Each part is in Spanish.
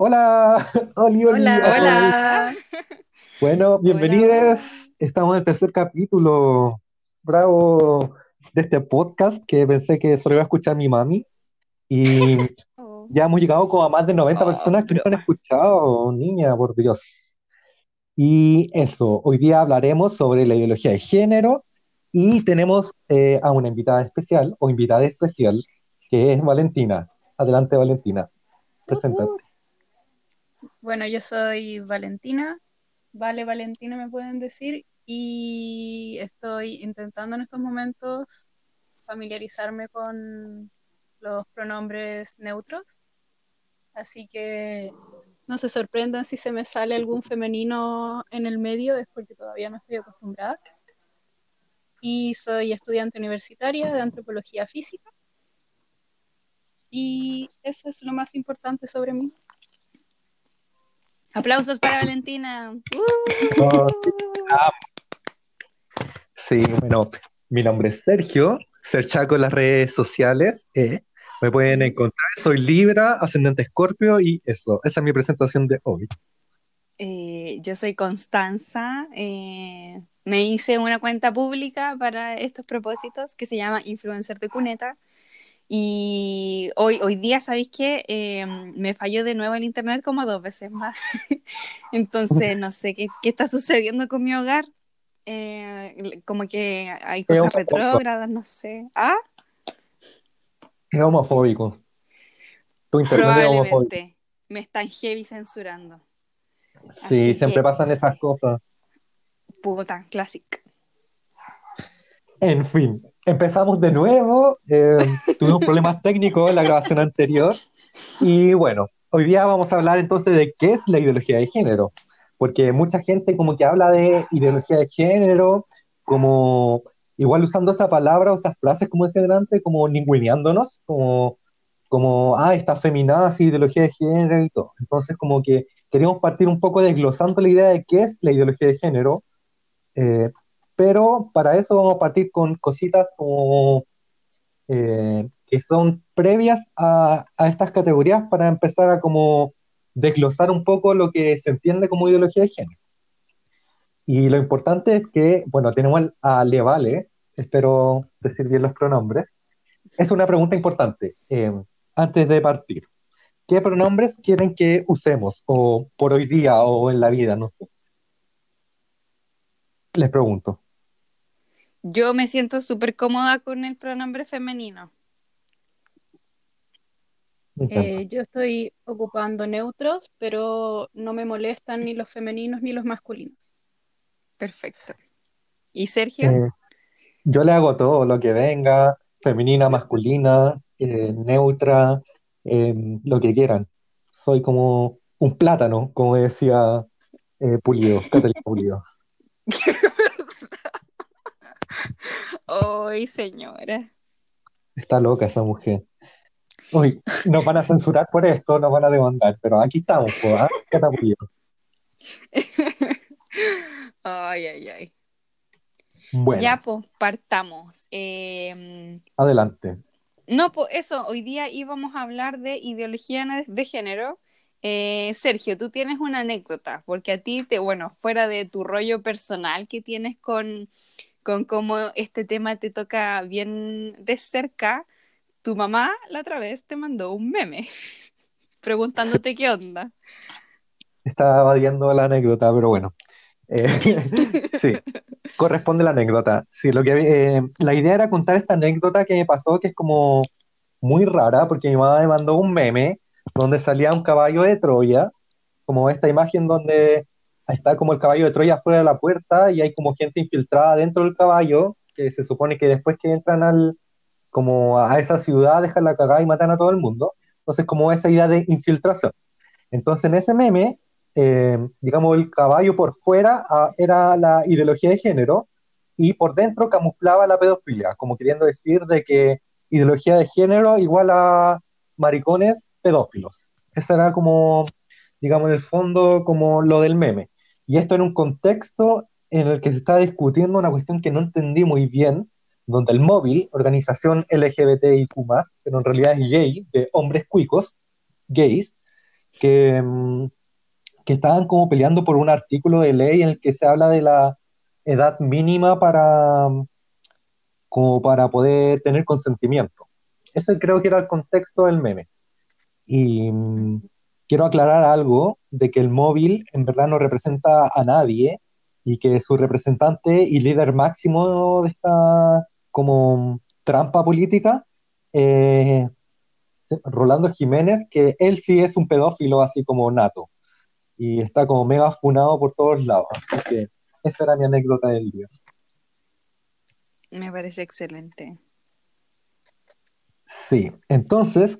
Hola, Oli, Oli, Hola. Hola. Bueno, bienvenidos. Estamos en el tercer capítulo. Bravo de este podcast que pensé que solo iba a escuchar mi mami. Y Oh. ya hemos llegado como a más de 90 Oh, personas que nos han escuchado, niña, por Dios. Y eso, hoy día hablaremos sobre la ideología de género y tenemos eh, a una invitada especial o invitada especial que es Valentina. Adelante, Valentina. Preséntate. Bueno, yo soy Valentina, Vale Valentina me pueden decir, y estoy intentando en estos momentos familiarizarme con los pronombres neutros, así que no se sorprendan si se me sale algún femenino en el medio, es porque todavía no estoy acostumbrada. Y soy estudiante universitaria de antropología física, y eso es lo más importante sobre mí. Aplausos para Valentina. Oh, Sí, bueno, mi nombre es Sergio, Serchaco en las redes sociales. eh, Me pueden encontrar, soy Libra, ascendente Escorpio y eso, esa es mi presentación de hoy. Eh, yo soy Constanza. eh, me hice una cuenta pública para estos propósitos que se llama Influencer de Cuneta. Y hoy, hoy día, ¿sabéis qué? Eh, me falló de nuevo el internet como dos veces más. Entonces, no sé qué, qué está sucediendo con mi hogar. Eh, como que hay cosas retrógradas, no sé. ¿Ah? Es homofóbico. Tu internet es homofóbico. Me están heavy censurando. Sí, Así siempre que- pasan esas cosas. Puta, classic. En fin, empezamos de nuevo. eh, tuvimos problemas técnicos en la grabación anterior. Y bueno, hoy día vamos a hablar entonces de qué es la ideología de género. Porque mucha gente como que habla de ideología de género, como igual usando esa palabra o esas frases como decía delante, como ninguneándonos, como, como, ah, está feminada, sí, ideología de género y todo. Entonces como que queríamos partir un poco desglosando la idea de qué es la ideología de género. eh, pero para eso vamos a partir con cositas como eh, que son previas a, a estas categorías para empezar a como desglosar un poco lo que se entiende como ideología de género. Y lo importante es que, bueno, tenemos a Levale, espero decir bien los pronombres. Es una pregunta importante eh, antes de partir. ¿Qué pronombres quieren que usemos o por hoy día o en la vida? No sé. Les pregunto. Yo me siento súper cómoda con el pronombre femenino. Eh, yo estoy ocupando neutros, pero no me molestan ni los femeninos ni los masculinos. Perfecto. ¿Y Sergio? Eh, yo le hago todo lo que venga, femenina, masculina, eh, neutra, eh, lo que quieran. Soy como un plátano, como decía eh, Pulido, Catalina Pulido. Ay, señora. Está loca esa mujer. Uy, nos van a censurar por esto, nos van a demandar, pero aquí estamos. Cata Pulido. Ay, ay, ay. Bueno, Ya, pues, partamos. Eh, adelante. no, pues eso, hoy día íbamos a hablar de ideología de, de género. Eh, Sergio, tú tienes una anécdota, porque a ti, te, bueno, fuera de tu rollo personal que tienes con, con cómo este tema te toca bien de cerca, tu mamá la otra vez te mandó un meme preguntándote qué onda. Estaba evadiendo la anécdota, pero bueno. Eh, sí, corresponde la anécdota. Sí, lo que, eh, la idea era contar esta anécdota que me pasó, que es como muy rara, porque mi mamá me mandó un meme donde salía un caballo de Troya, como esta imagen donde está como el caballo de Troya fuera de la puerta y hay como gente infiltrada dentro del caballo, que se supone que después que entran al, como a esa ciudad dejan la cagada y matan a todo el mundo. Entonces, como esa idea de infiltración. Entonces, en ese meme, eh, digamos, el caballo por fuera ah, era la ideología de género y por dentro camuflaba la pedofilia, como queriendo decir de que ideología de género igual a maricones pedófilos. Ese era como, digamos, en el fondo, como lo del meme. Y esto en un contexto en el que se está discutiendo una cuestión que no entendí muy bien, donde el móvil, organización LGBTIQ+, pero en realidad es gay, de hombres cuicos, gays, que, mm, que estaban como peleando por un artículo de ley en el que se habla de la edad mínima para, mm, como para poder tener consentimiento. Ese creo que era el contexto del meme. Y mm, quiero aclarar algo de que el móvil en verdad no representa a nadie y que su representante y líder máximo de esta como trampa política, eh, Rolando Jiménez, que él sí es un pedófilo así como nato y está como mega funado por todos lados. Así que esa era mi anécdota del día. Me parece excelente. Sí, entonces...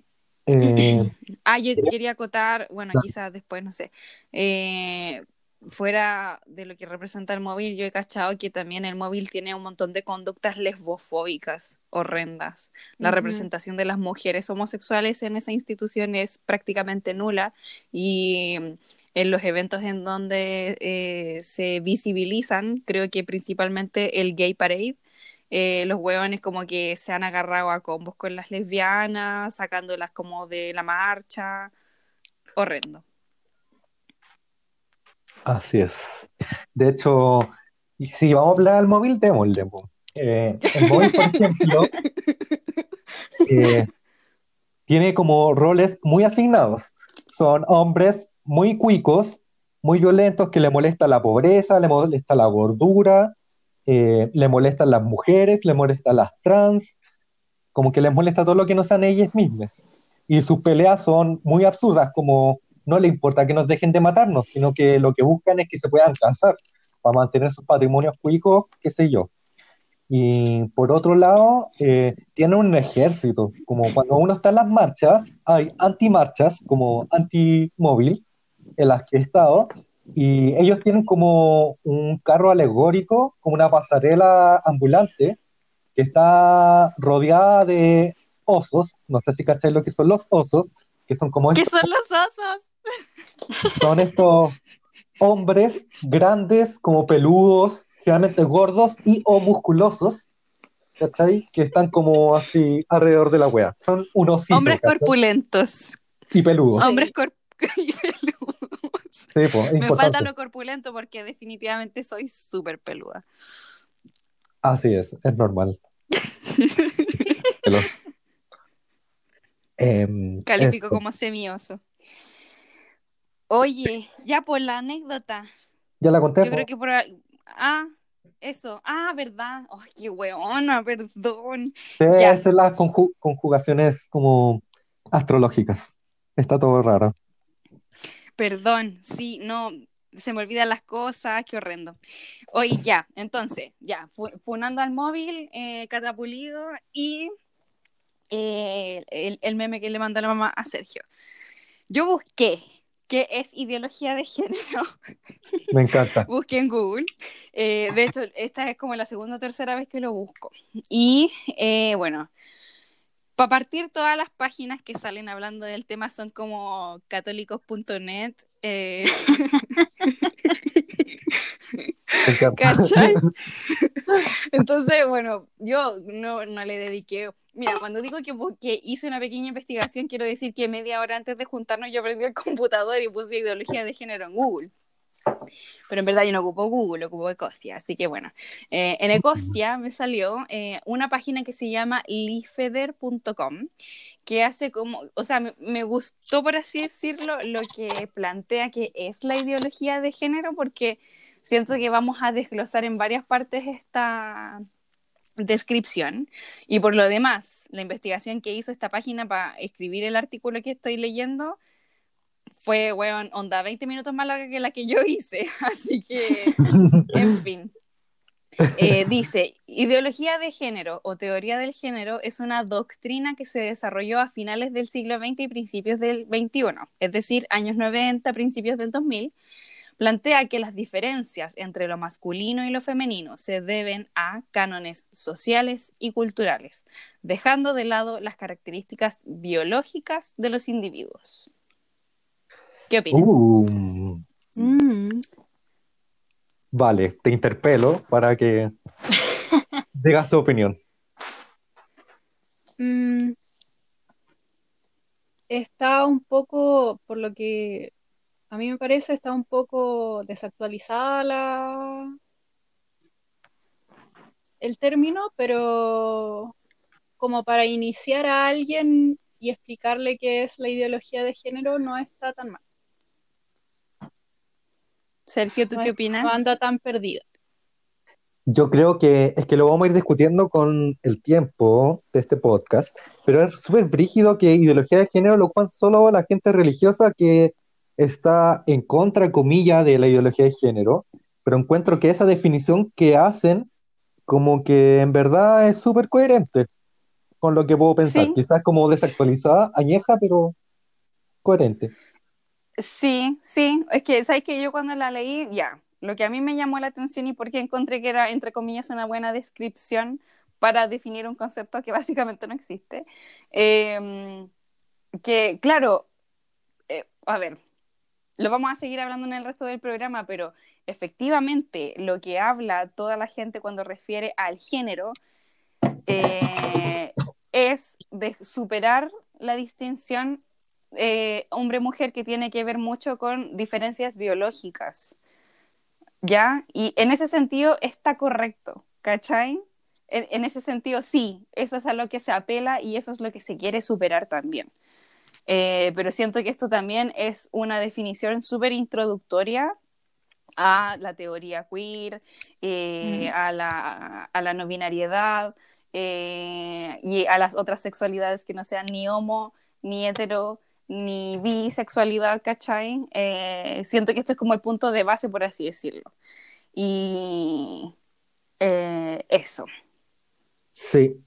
eh, Ah, yo quería acotar, bueno, quizás después, no sé. eh, fuera de lo que representa el móvil, yo he cachado que también el móvil tiene un montón de conductas lesbofóbicas horrendas. La Ujú. representación de las mujeres homosexuales en esa institución es prácticamente nula y mm, en los eventos en donde eh, se visibilizan, creo que principalmente el Gay Parade, eh, los hueones como que se han agarrado a combos con las lesbianas, sacándolas como de la marcha. Horrendo. Así es. De hecho, si vamos a hablar del móvil, démosle. Eh, el móvil, por ejemplo, eh, tiene como roles muy asignados. Son hombres muy cuicos, muy violentos, que le molesta la pobreza, le molesta la gordura, eh, le molestan las mujeres, le molestan las trans, como que les molesta todo lo que no sean ellas mismas. Y sus peleas son muy absurdas, como no le importa que nos dejen de matarnos, sino que lo que buscan es que se puedan casar para mantener sus patrimonios cuicos, qué sé yo. Y por otro lado, eh, tienen un ejército, como cuando uno está en las marchas, hay antimarchas, como antimóvil, en las que he estado, y ellos tienen como un carro alegórico, como una pasarela ambulante, que está rodeada de osos, no sé si cacháis lo que son los osos, que son como ¿Qué estos son los osos? son estos hombres grandes, como peludos, generalmente gordos y o musculosos, ¿cachai? Que están como así alrededor de la wea. Son unos Hombres ¿cachai? corpulentos. y peludos. Hombres corp- y peludos. Sí, po, es Me falta lo corpulento porque definitivamente soy súper peluda. Así es, es normal. Em, Califico como semioso. Oye, ya por la anécdota. Ya la conté, Yo creo que por. Ah, eso. Ah, verdad. Ay, qué weona, perdón. Sí, ya. son las conju- conjugaciones como astrológicas. Está todo raro. Perdón, sí, no, se me olvidan las cosas, qué horrendo. Oye, ya, entonces, ya, fu- funando al móvil, eh, catapulido y eh, el, el meme que le mandó la mamá a Sergio. Yo busqué qué es ideología de género, Me encanta. busqué en Google. Eh, de hecho, esta es como la segunda o tercera vez que lo busco. Y eh, bueno, para partir, todas las páginas que salen hablando del tema son como católicos.net. eh. Entonces, bueno, yo no, no le dediqué. Mira, cuando digo que, que hice una pequeña investigación, quiero decir que media hora antes de juntarnos yo prendí el computador y puse ideología de género en Google. Pero en verdad yo no ocupo Google, ocupo Ecostia. Así que bueno, eh, en Ecostia me salió eh, una página que se llama lifeder.com, que hace como, o sea, me, me gustó por así decirlo lo que plantea que es la ideología de género, porque siento que vamos a desglosar en varias partes esta descripción. Y por lo demás, la investigación que hizo esta página para escribir el artículo que estoy leyendo fue, weón, onda 20 minutos más larga que la que yo hice. Así que, en fin. Eh, dice, ideología de género o teoría del género es una doctrina que se desarrolló a finales del siglo XX y principios del XXI, es decir, años 90, principios del 2000, plantea que las diferencias entre lo masculino y lo femenino se deben a cánones sociales y culturales, dejando de lado las características biológicas de los individuos. ¿Qué opinas? Uh, Mm. vale, te interpelo para que digas tu opinión. Mm. está un poco, por lo que a mí me parece, está un poco desactualizada la, el término, pero como para iniciar a alguien y explicarle qué es la ideología de género no está tan mal. Sergio, ¿tú No qué opinas? No anda tan perdida. Yo creo que es que lo vamos a ir discutiendo con el tiempo de este podcast, pero es súper brígido que ideología de género lo ocupan solo la gente religiosa que está en contra, comilla, de la ideología de género, pero encuentro que esa definición que hacen como que en verdad es súper coherente con lo que puedo pensar, Sí. quizás como desactualizada, añeja, pero coherente. Sí, sí, es que, ¿sabes que Yo cuando la leí, ya, lo que a mí me llamó la atención y porque encontré que era, entre comillas, una buena descripción para definir un concepto que básicamente no existe, eh, que, claro, eh, a ver, lo vamos a seguir hablando en el resto del programa, pero efectivamente lo que habla toda la gente cuando refiere al género eh, es de superar la distinción eh, hombre-mujer que tiene que ver mucho con diferencias biológicas. ¿Ya? Y en ese sentido está correcto, ¿cachai? En, en ese sentido sí, eso es a lo que se apela y eso es lo que se quiere superar también. Eh, pero siento que esto también es una definición súper introductoria a la teoría queer, eh, Mm. a, la, a la no binariedad eh, y a las otras sexualidades que no sean ni homo, ni hetero, ni bisexualidad, ¿cachai? Eh, siento que esto es como el punto de base, por así decirlo. Y eh, eso. Sí,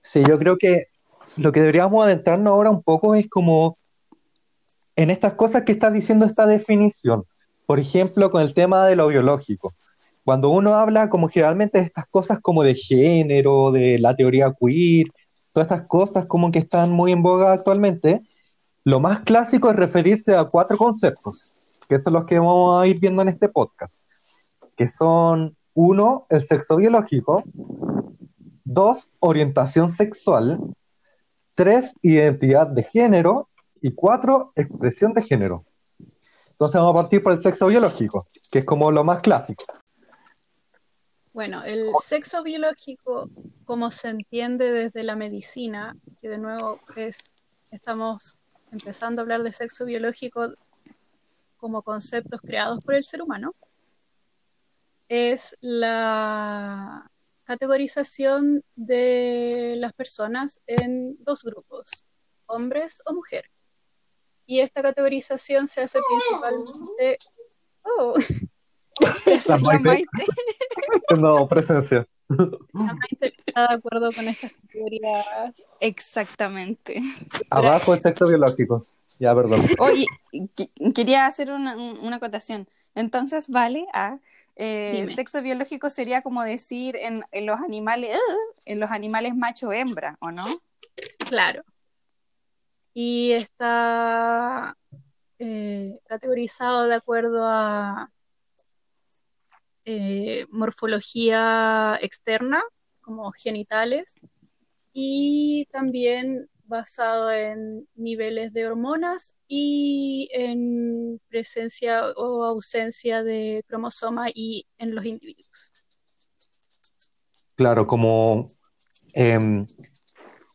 sí, yo creo que lo que deberíamos adentrarnos ahora un poco es como en estas cosas que está diciendo esta definición. Por ejemplo, con el tema de lo biológico. Cuando uno habla como generalmente de estas cosas como de género, de la teoría queer, todas estas cosas como que están muy en boga actualmente, lo más clásico es referirse a cuatro conceptos, que son los que vamos a ir viendo en este podcast, que son uno, el sexo biológico, dos, orientación sexual, tres, identidad de género y cuatro, expresión de género. Entonces vamos a partir por el sexo biológico, que es como lo más clásico. Bueno, el sexo biológico, como se entiende desde la medicina, que de nuevo es, estamos empezando a hablar de sexo biológico como conceptos creados por el ser humano, es la categorización de las personas en dos grupos, hombres o mujeres. Y esta categorización se hace principalmente... Oh, se hace La Maite Maite. no presencia. Está de acuerdo con estas categorías. Exactamente. Abajo el sexo biológico. Ya, perdón. Oye, qu- quería hacer una, un- una acotación. Entonces, vale, a eh, Dime. sexo biológico sería como decir en, en los animales, ¡ah! en los animales macho-hembra, ¿o no? Claro. Y está eh, categorizado de acuerdo a eh, morfología externa, como genitales, y también basado en niveles de hormonas y en presencia o ausencia de cromosoma y en los individuos. Claro, como em,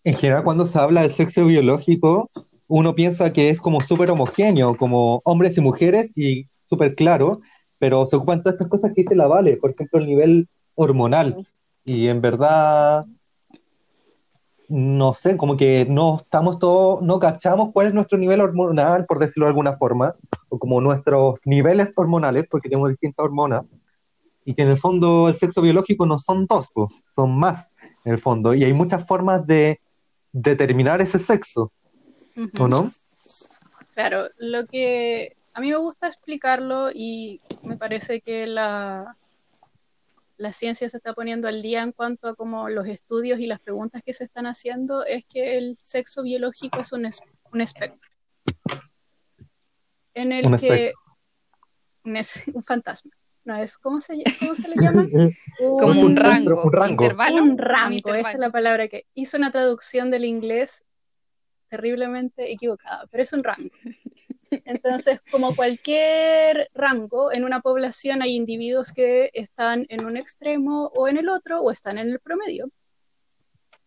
en general cuando se habla del sexo biológico, uno piensa que es como súper homogéneo, como hombres y mujeres y súper claro, pero se ocupan todas estas cosas que dice la Vale, por ejemplo, el nivel hormonal. Y en verdad, no sé, como que no estamos todos, no cachamos cuál es nuestro nivel hormonal, por decirlo de alguna forma, o como nuestros niveles hormonales, porque tenemos distintas hormonas, y que en el fondo el sexo biológico no son dos, po, son más en el fondo, y hay muchas formas de determinar ese sexo. ¿o no? Claro, lo que a mí me gusta explicarlo y me parece que la, la ciencia se está poniendo al día en cuanto a como los estudios y las preguntas que se están haciendo es que el sexo biológico es un, es- un espectro en el Un que un, es- un fantasma, no es ¿cómo se, cómo se le llama? Como un un rango, un rango. intervalo. Un rango, intervalo. esa es la palabra que hizo una traducción del inglés terriblemente equivocada, pero es un rango. Entonces, como cualquier rango, en una población hay individuos que están en un extremo o en el otro o están en el promedio.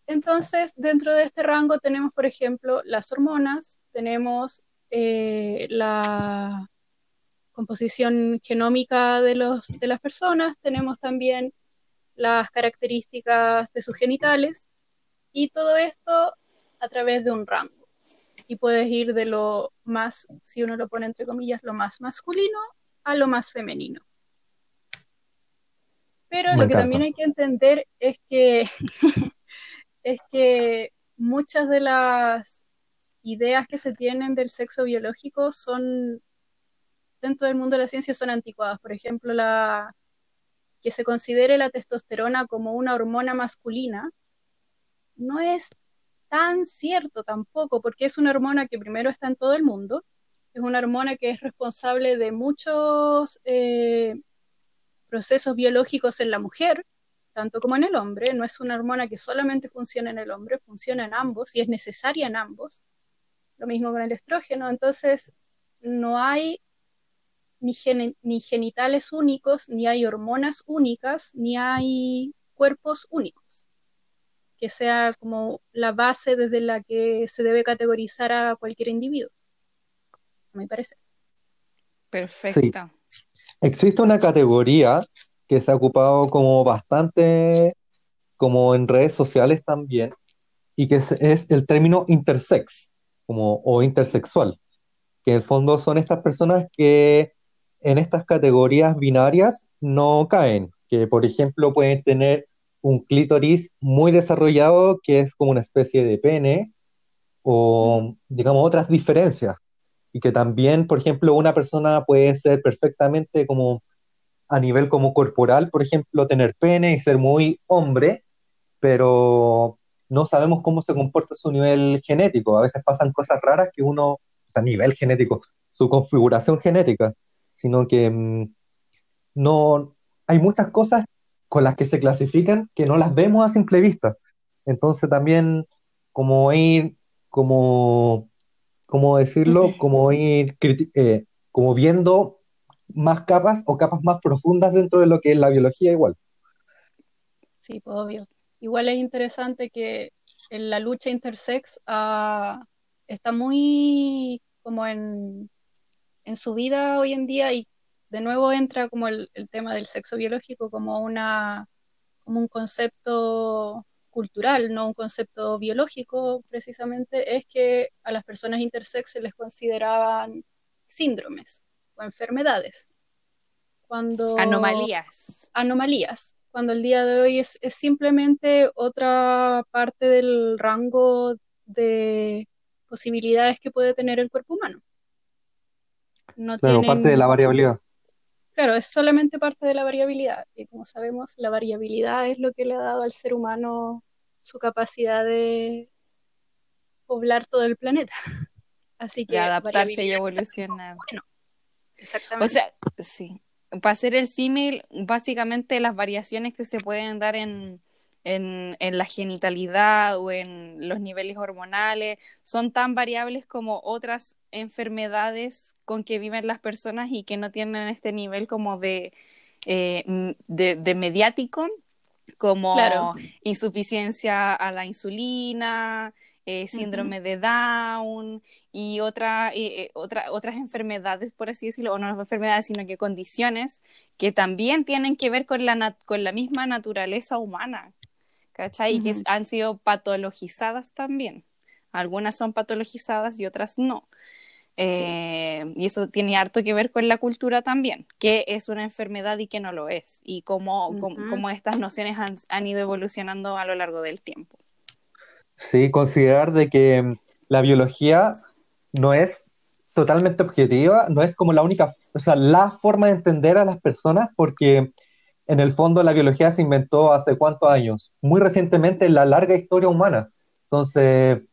Entonces, dentro de este rango tenemos, por ejemplo, las hormonas, tenemos eh, la composición genómica de, los, de las personas, tenemos también las características de sus genitales y todo esto a través de un rango. Y puedes ir de lo más, si uno lo pone entre comillas, lo más masculino a lo más femenino. Pero lo que también hay que entender es que es que muchas de las ideas que se tienen del sexo biológico son, dentro del mundo de la ciencia, son anticuadas. Por ejemplo, la, que se considere la testosterona como una hormona masculina, no es tan cierto tampoco, porque es una hormona que primero está en todo el mundo, es una hormona que es responsable de muchos eh, procesos biológicos en la mujer, tanto como en el hombre, no es una hormona que solamente funciona en el hombre, funciona en ambos y es necesaria en ambos. Lo mismo con el estrógeno, entonces no hay ni, ni genitales únicos, ni hay hormonas únicas, ni hay cuerpos únicos, que sea como la base desde la que se debe categorizar a cualquier individuo, me parece. Perfecto. Existe una categoría que se ha ocupado como bastante, como en redes sociales también, y que es, el término intersex, como, o intersexual, que en el fondo son estas personas que en estas categorías binarias no caen, que por ejemplo pueden tener un clítoris muy desarrollado que es como una especie de pene, o digamos otras diferencias, y que también, por ejemplo, una persona puede ser perfectamente como a nivel como corporal, por ejemplo, tener pene y ser muy hombre, pero no sabemos cómo se comporta su nivel genético. A veces pasan cosas raras que uno, o sea, nivel genético, su configuración genética, sino que mm, no hay muchas cosas con las que se clasifican que no las vemos a simple vista. Entonces también como ir, como, ¿cómo decirlo? Como ir eh, como viendo más capas o capas más profundas dentro de lo que es la biología igual. Sí, pues obvio. Igual es interesante que en la lucha intersex ah, está muy como en, en su vida hoy en día y de nuevo entra como el, el, tema del sexo biológico como una como un concepto cultural, no un concepto biológico precisamente, es que a las personas intersex se les consideraban síndromes o enfermedades. Cuando, anomalías. Anomalías. Cuando el día de hoy es, simplemente otra parte del rango de posibilidades que puede tener el cuerpo humano. No claro, parte de la variabilidad. Claro, es solamente parte de la variabilidad. Y como sabemos, la variabilidad es lo que le ha dado al ser humano su capacidad de poblar todo el planeta. Así que adaptarse y evolucionar. Bueno, Exactamente. O sea, sí. Para hacer el símil, básicamente las variaciones que se pueden dar en, en, la genitalidad o en los niveles hormonales son tan variables como otras enfermedades con que viven las personas y que no tienen este nivel como de, eh, de, mediático, como insuficiencia a la insulina, eh, síndrome de Down y otra, eh, eh, otra, otras enfermedades, por así decirlo, o no enfermedades, sino que condiciones que también tienen que ver con la, con la misma naturaleza humana, ¿cachai? Y que han sido patologizadas también. Algunas son patologizadas y otras no. Y eso tiene harto que ver con la cultura también, qué es una enfermedad y qué no lo es, y cómo, cómo, estas nociones han, han, ido evolucionando a lo largo del tiempo. Sí, considerar de que mm, la biología no es totalmente objetiva, no es como la única, o sea, la forma de entender a las personas, porque en el fondo la biología se inventó hace cuántos años, muy recientemente en la larga historia humana. Entonces,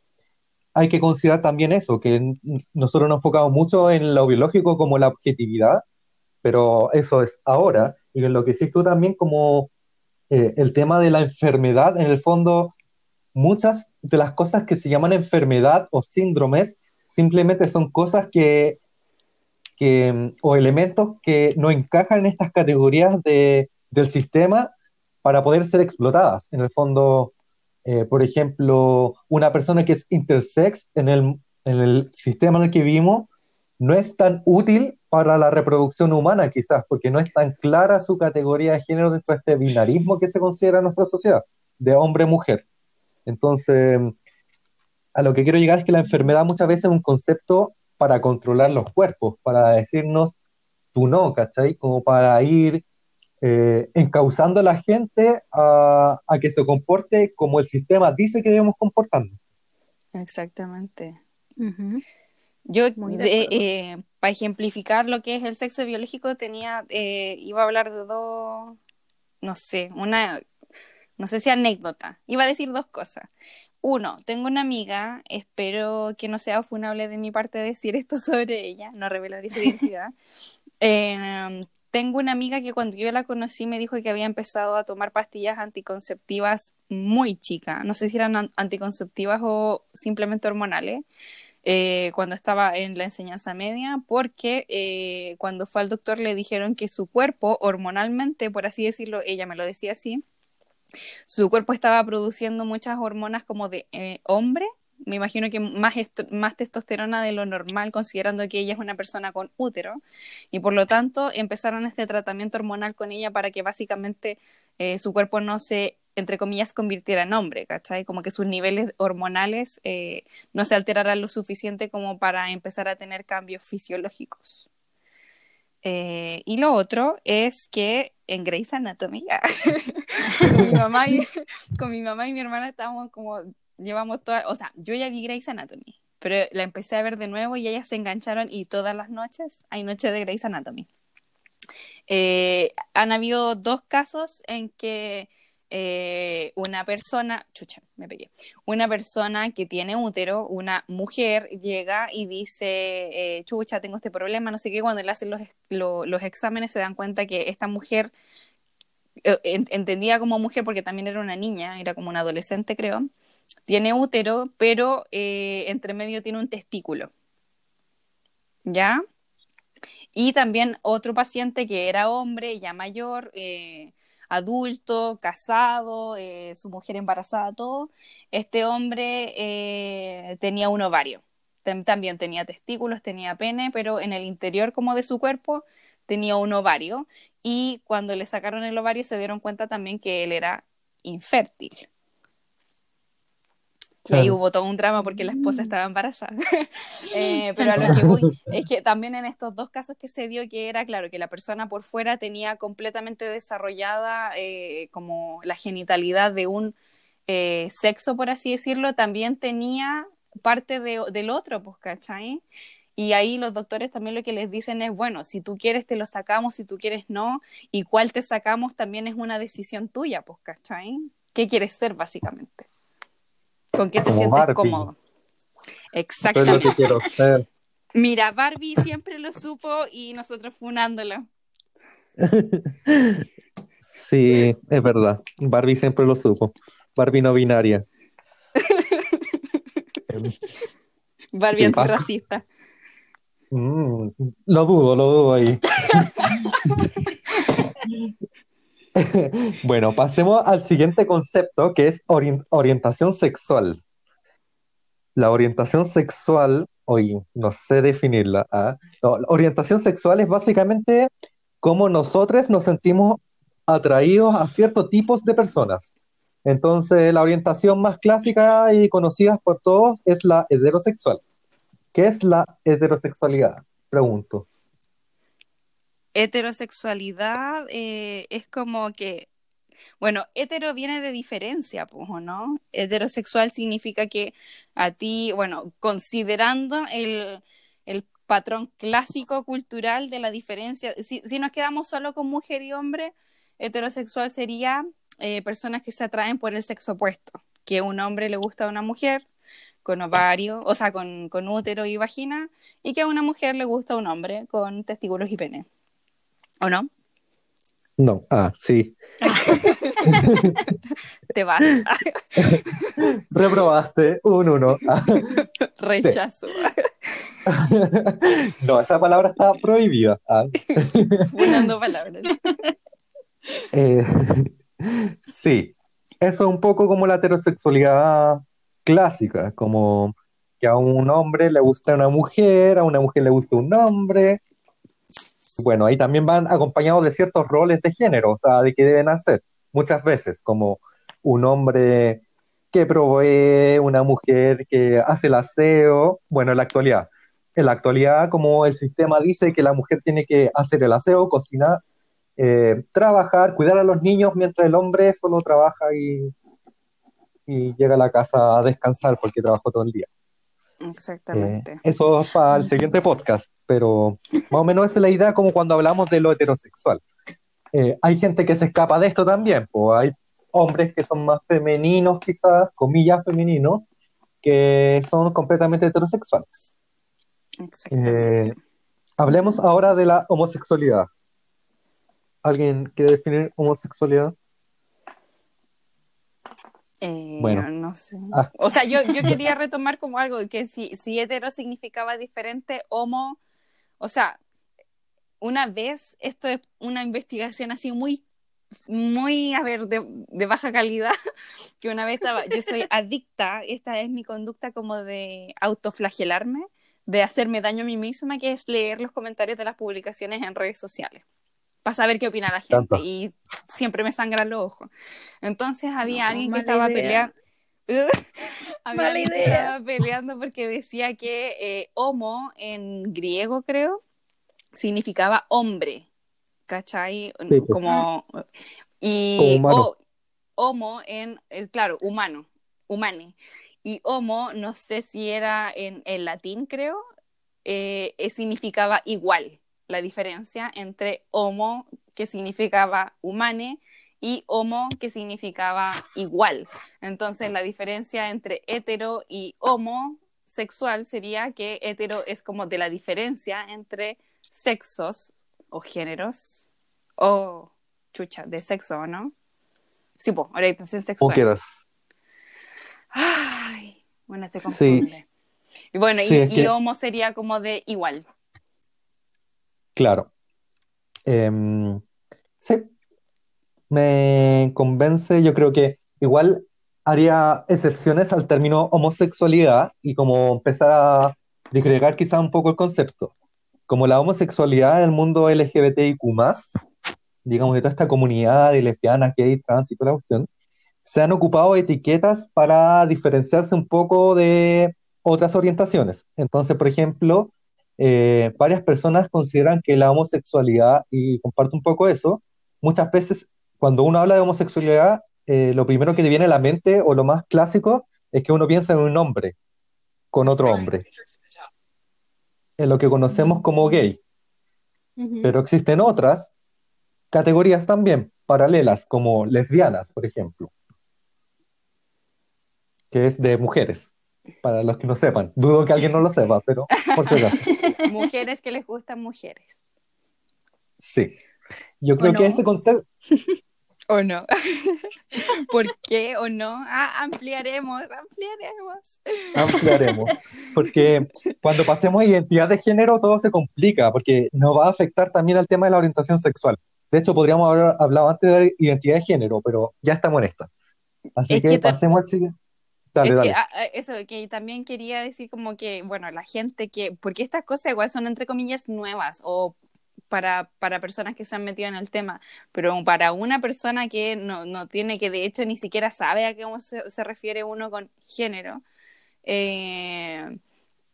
hay que considerar también eso, que nosotros nos enfocamos mucho en lo biológico como la objetividad, pero eso es ahora, y en lo que hiciste tú también como eh, el tema de la enfermedad, en el fondo muchas de las cosas que se llaman enfermedad o síndromes simplemente son cosas que, que o elementos que no encajan en estas categorías de, del sistema para poder ser explotadas. En el fondo, eh, por ejemplo, una persona que es intersex en el, en el sistema en el que vivimos no es tan útil para la reproducción humana, quizás, porque no es tan clara su categoría de género dentro de este binarismo que se considera en nuestra sociedad, de hombre-mujer. Entonces, a lo que quiero llegar es que la enfermedad muchas veces es un concepto para controlar los cuerpos, para decirnos tú no, ¿cachai? Como para ir eh, encauzando a la gente a, que se comporte como el sistema dice que debemos comportarnos. Exactamente. Yo, eh, para ejemplificar lo que es el sexo biológico, tenía, eh, iba a hablar de dos, no sé, una, no sé si anécdota. Iba a decir dos cosas. Uno, tengo una amiga, espero que no sea funable de mi parte decir esto sobre ella, no revelar su identidad. Em, tengo una amiga que cuando yo la conocí me dijo que había empezado a tomar pastillas anticonceptivas muy chica. No sé si eran anticonceptivas o simplemente hormonales. Eh, cuando estaba en la enseñanza media, porque eh, cuando fue al doctor le dijeron que su cuerpo hormonalmente, por así decirlo, ella me lo decía así, su cuerpo estaba produciendo muchas hormonas como de eh, hombre, me imagino que más, más testosterona de lo normal, considerando que ella es una persona con útero, y por lo tanto empezaron este tratamiento hormonal con ella para que básicamente su cuerpo no se entre comillas, convirtiera en hombre, ¿cachai? Como que sus niveles hormonales eh, no se alteraran lo suficiente como para empezar a tener cambios fisiológicos. Eh, y lo otro es que en Grey's Anatomy, con mi mamá y mi hermana estábamos como, llevamos toda, o sea, yo ya vi Grey's Anatomy, pero la empecé a ver de nuevo y ellas se engancharon y todas las noches hay noche de Grey's Anatomy. Eh, han habido dos casos en que eh, una persona, chucha, me pegué, una persona que tiene útero, una mujer, llega y dice, eh, chucha, tengo este problema, no sé qué, cuando le hacen los, los exámenes se dan cuenta que esta mujer, eh, entendida como mujer porque también era una niña, era como una adolescente creo, tiene útero, pero entre medio tiene un testículo. ¿Ya? Y también otro paciente que era hombre, ya mayor, eh, adulto, casado, eh, su mujer embarazada, todo, este hombre eh, tenía un ovario. También tenía testículos, tenía pene, pero en el interior como de su cuerpo tenía un ovario. Y cuando le sacaron el ovario se dieron cuenta también que él era infértil. Y ahí hubo todo un drama porque la esposa mm. estaba embarazada. Eh, pero a lo que voy es que también en estos dos casos que se dio, que era claro que la persona por fuera tenía completamente desarrollada eh, como la genitalidad de un eh, sexo, por así decirlo, también tenía parte del otro, pues, ¿cachai? Y ahí los doctores también lo que les dicen es, bueno, si tú quieres te lo sacamos, si tú quieres no, y cuál te sacamos también es una decisión tuya, pues, ¿cachai? ¿Qué quieres ser básicamente? ¿Con qué te sientes cómodo? Exactamente. Mira, Barbie siempre lo supo y nosotros funándolo. Sí, es verdad. Barbie siempre lo supo. Barbie no binaria. Barbie antirracista. Mm, lo dudo, lo dudo ahí. bueno, pasemos al siguiente concepto que es orientación sexual. La orientación sexual, hoy no sé definirla. ¿ah? la orientación sexual es básicamente cómo nosotros nos sentimos atraídos a ciertos tipos de personas. Entonces, la orientación más clásica y conocida por todos es la heterosexual. ¿Qué es la heterosexualidad? Pregunto heterosexualidad eh, es como que, bueno, hetero viene de diferencia, pues, no? Heterosexual significa que a ti, bueno, considerando el, patrón clásico cultural de la diferencia, si, nos quedamos solo con mujer y hombre, heterosexual sería eh, personas que se atraen por el sexo opuesto, que un hombre le gusta a una mujer con ovario, o sea, con, con útero y vagina, y que a una mujer le gusta a un hombre con testículos y pene. ¿O no? No, ah, sí. Te vas. Reprobaste un uno. Rechazo. No, esa palabra está prohibida. Ah, Funando palabras. eh, sí, eso es un poco como la heterosexualidad clásica, como que a un hombre le gusta una mujer, a una mujer le gusta un hombre. Bueno, ahí también van acompañados de ciertos roles de género, o sea, de qué deben hacer. Muchas veces, como un hombre que provee, una mujer que hace el aseo. Bueno, en la actualidad. En la actualidad, como el sistema dice que la mujer tiene que hacer el aseo, cocinar, eh, trabajar, cuidar a los niños, mientras el hombre solo trabaja y, y llega a la casa a descansar porque trabajó todo el día. Exactamente. Eh, eso es para el siguiente podcast, pero más o menos esa es la idea como cuando hablamos de lo heterosexual. Eh, hay gente que se escapa de esto también, pues hay hombres que son más femeninos, quizás, comillas femeninos, que son completamente heterosexuales. Exactamente. Eh, hablemos ahora de la homosexualidad. ¿Alguien quiere definir homosexualidad? Eh, Bueno. no sé. Ah. O sea, yo, yo quería retomar como algo que si, si hetero significaba diferente, homo, o sea, una vez, esto es una investigación así muy, muy, a ver, de, de baja calidad, que una vez estaba, yo soy adicta, esta es mi conducta como de autoflagelarme, de hacerme daño a mí misma, que es leer los comentarios de las publicaciones en redes sociales para saber qué opina la gente Tanto. y siempre me sangran los ojos. Entonces había No, alguien que estaba idea. peleando. había Mala alguien que idea. estaba peleando porque decía que eh, homo en griego, creo, significaba hombre. ¿Cachai? Sí, pues. Como. Y Como humano. o- homo en. eh, claro, humano. Humane. Y homo, no sé si era en, en latín, creo, eh, eh, significaba igual. La diferencia entre homo, que significaba humane, y homo, que significaba igual. Entonces, la diferencia entre hetero y homosexual sería que hetero es como de la diferencia entre sexos o géneros, o chucha, de sexo, ¿no? Sí, pues, orientación sexual. quieras. Ay, bueno, se Sí. confunde. Y bueno, Sí, y, es y que- homo sería como de igual. Claro. Em, sí, me convence. Yo creo que igual haría excepciones al término homosexualidad y como empezar a disgregar quizá un poco el concepto. Como la homosexualidad en el mundo LGBTIQ+, digamos, de toda esta comunidad de lesbianas, gay, trans y toda la cuestión, se han ocupado etiquetas para diferenciarse un poco de otras orientaciones. Entonces, por ejemplo, eh, varias personas consideran que la homosexualidad, y comparto un poco eso, muchas veces cuando uno habla de homosexualidad, eh, lo primero que te viene a la mente o lo más clásico es que uno piensa en un hombre con otro hombre, en lo que conocemos como gay, pero existen otras categorías también paralelas, como lesbianas, por ejemplo, que es de mujeres, para los que no sepan. Dudo que alguien no lo sepa, pero por si acaso. Mujeres que les gustan mujeres. Sí. Yo creo no? que este contexto, ¿O no? ¿Por qué o no? Ah, ampliaremos, ampliaremos. ampliaremos, porque cuando pasemos a identidad de género todo se complica, porque nos va a afectar también al tema de la orientación sexual. De hecho, podríamos haber hablado antes de identidad de género, pero ya estamos en esta. Así Es que que pasemos al siguiente. Dale, Es que, dale. ah, ah, eso, que también quería decir como que, bueno, la gente que, porque estas cosas igual son entre comillas nuevas o para, para personas que se han metido en el tema, pero para una persona que no, no tiene, que de hecho ni siquiera sabe a qué se, se refiere uno con género, eh,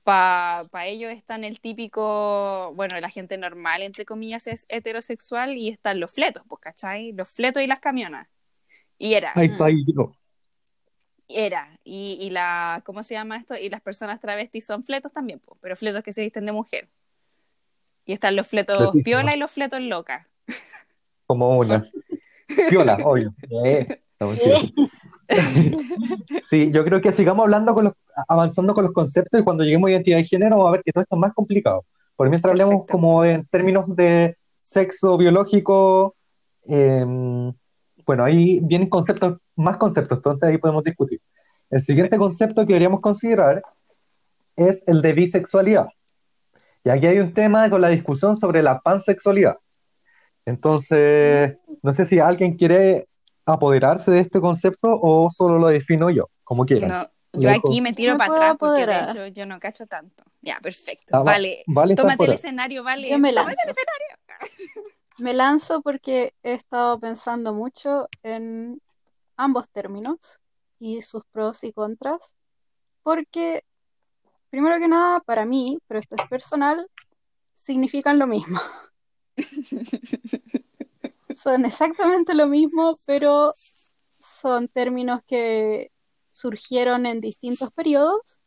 para ellos están el típico, bueno, la gente normal, entre comillas, es heterosexual y están los fletos, pues, ¿cachai? Los fletos y las camionas. Y era. Ahí está, ahí yo. Era, y, y la, ¿cómo se llama esto? Y las personas travestis son fletos también, po, pero fletos que se visten de mujer. Y están los fletos Fletísimo. piola y los fletos locas. Como una. Piola, obvio. Eh. Sí, yo creo que sigamos hablando con los, avanzando con los conceptos y cuando lleguemos a identidad de género vamos a ver que todo esto es más complicado. Por mientras hablemos como de, en términos de sexo biológico em, bueno, ahí vienen conceptos, más conceptos, entonces ahí podemos discutir. El siguiente concepto que deberíamos considerar es el de bisexualidad. Y aquí hay un tema con la discusión sobre la pansexualidad. Entonces, no sé si alguien quiere apoderarse de este concepto o solo lo defino yo, como quieran. No, yo dejo- aquí me tiro para atrás porque de hecho yo no cacho tanto. Ya, perfecto. Ah, va- vale. vale Tómate el escenario, vale. Tómate el escenario. Me lanzo porque he estado pensando mucho en ambos términos y sus pros y contras, porque primero que nada, para mí, pero esto es personal, significan lo mismo. Son exactamente lo mismo, pero son términos que surgieron en distintos periodos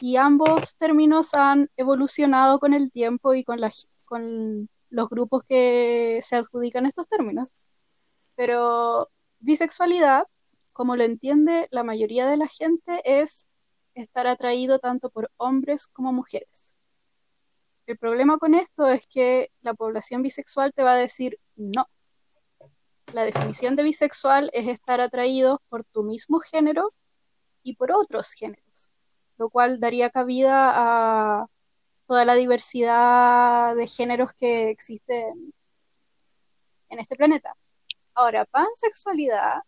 y ambos términos han evolucionado con el tiempo y con, la, con los grupos que se adjudican estos términos. Pero bisexualidad, como lo entiende la mayoría de la gente, es estar atraído tanto por hombres como mujeres. El problema con esto es que la población bisexual te va a decir no. La definición de bisexual es estar atraído por tu mismo género y por otros géneros, lo cual daría cabida a toda la diversidad de géneros que existen en este planeta. Ahora, pansexualidad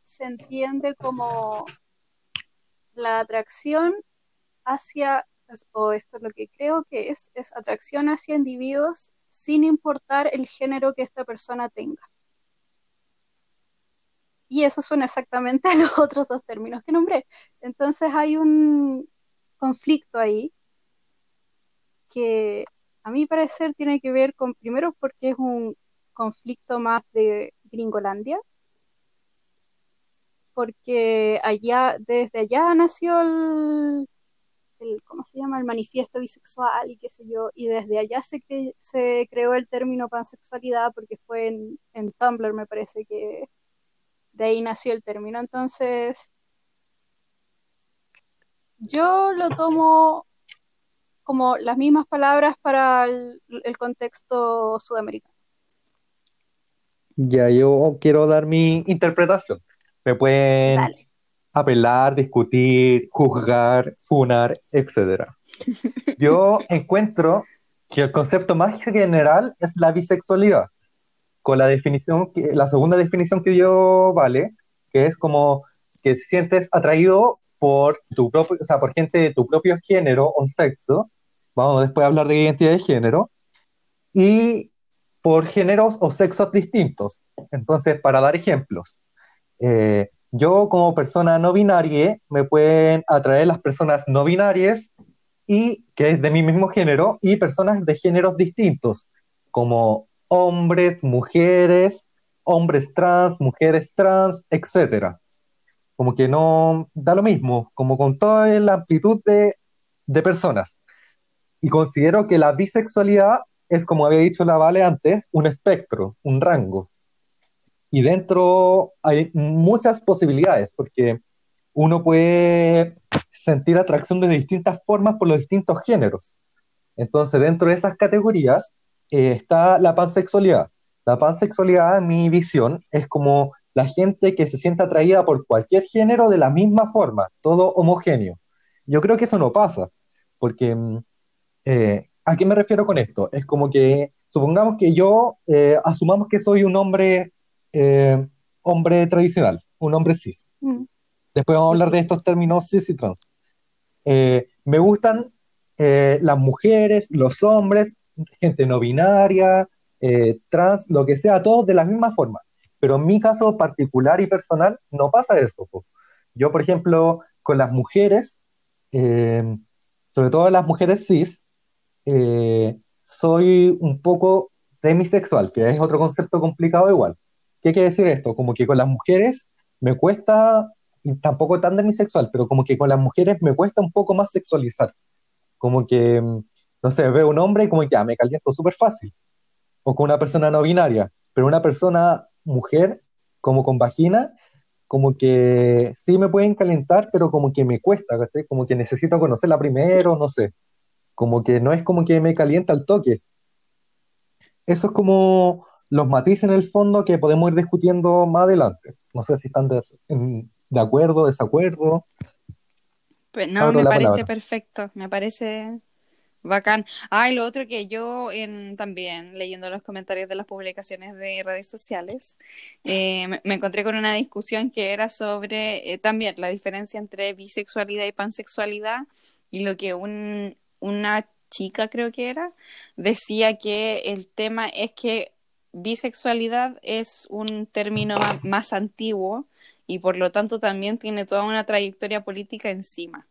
se entiende como la atracción hacia, o esto es lo que creo que es, es atracción hacia individuos sin importar el género que esta persona tenga. Y eso suena exactamente a los otros dos términos que nombré. Entonces hay un conflicto ahí que a mi parecer tiene que ver con, primero porque es un conflicto más de Gringolandia, porque allá, desde allá nació el, el, ¿cómo se llama? El manifiesto bisexual y qué sé yo, y desde allá se, cre se creó el término pansexualidad porque fue en, en Tumblr, me parece que de ahí nació el término. Entonces, yo lo tomo como las mismas palabras para el, el contexto sudamericano. Ya, yo quiero dar mi interpretación. Me pueden Dale. apelar, discutir, juzgar, funar, etcétera. Yo encuentro que el concepto más general es la bisexualidad, con la definición, que, la segunda definición que dio Vale, que es como que sientes atraído por tu propio, o sea, por gente de tu propio género o sexo, vamos después a hablar de identidad de género, y por géneros o sexos distintos. Entonces, para dar ejemplos, eh, yo como persona no binaria me pueden atraer las personas no binarias y que es de mi mismo género y personas de géneros distintos, como hombres, mujeres, hombres trans, mujeres trans, etcétera. Como que no da lo mismo, como con toda la amplitud de, de personas. Y considero que la bisexualidad es, como había dicho la Vale antes, un espectro, un rango. Y dentro hay muchas posibilidades, porque uno puede sentir atracción de distintas formas por los distintos géneros. Entonces, dentro de esas categorías eh, está la pansexualidad. La pansexualidad, en mi visión, es como la gente que se siente atraída por cualquier género de la misma forma, todo homogéneo. Yo creo que eso no pasa, porque eh, ¿a qué me refiero con esto? Es como que, supongamos que yo, eh, asumamos que soy un hombre, eh, hombre tradicional, un hombre cis. Mm. Después vamos a hablar de estos términos cis y trans. Eh, me gustan las mujeres, los hombres, gente no binaria, trans, lo que sea, todos de la misma forma. Pero en mi caso particular y personal no pasa eso. Yo, por ejemplo, con las mujeres, sobre todo las mujeres cis, eh, soy un poco demisexual, que es otro concepto complicado igual. ¿Qué quiere decir esto? Como que con las mujeres me cuesta, y tampoco tan demisexual, pero como que con las mujeres me cuesta un poco más sexualizar. Como que, mm, no sé, veo un hombre y como que ya me caliento súper fácil. O con una persona no binaria, pero una persona mujer, como con vagina, como que sí me pueden calentar, pero como que me cuesta, ¿cachai? Como que necesito conocerla primero, no sé. Como que no es como que me calienta al toque. Eso es como los matices en el fondo que podemos ir discutiendo más adelante. No sé si están de, acuerdo, desacuerdo. Pues no, Abro me parece palabra. perfecto, me parece bacán. Ah, y lo otro que yo en, también, leyendo los comentarios de las publicaciones de redes sociales, eh, me, me encontré con una discusión que era sobre eh, también la diferencia entre bisexualidad y pansexualidad y lo que un, una chica creo que era, decía que el tema es que bisexualidad es un término más antiguo y por lo tanto también tiene toda una trayectoria política encima,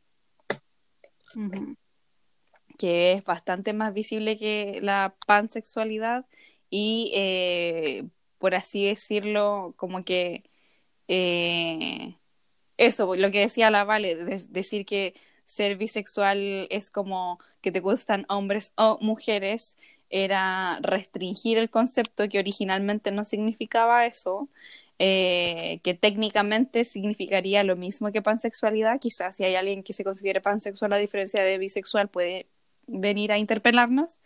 que es bastante más visible que la pansexualidad y, eh, por así decirlo, como que eh, eso, lo que decía la Vale, de- decir que ser bisexual es como que te gustan hombres o mujeres, era restringir el concepto que originalmente no significaba eso, eh, que técnicamente significaría lo mismo que pansexualidad. Quizás si hay alguien que se considere pansexual a diferencia de bisexual puede venir a interpelarnos.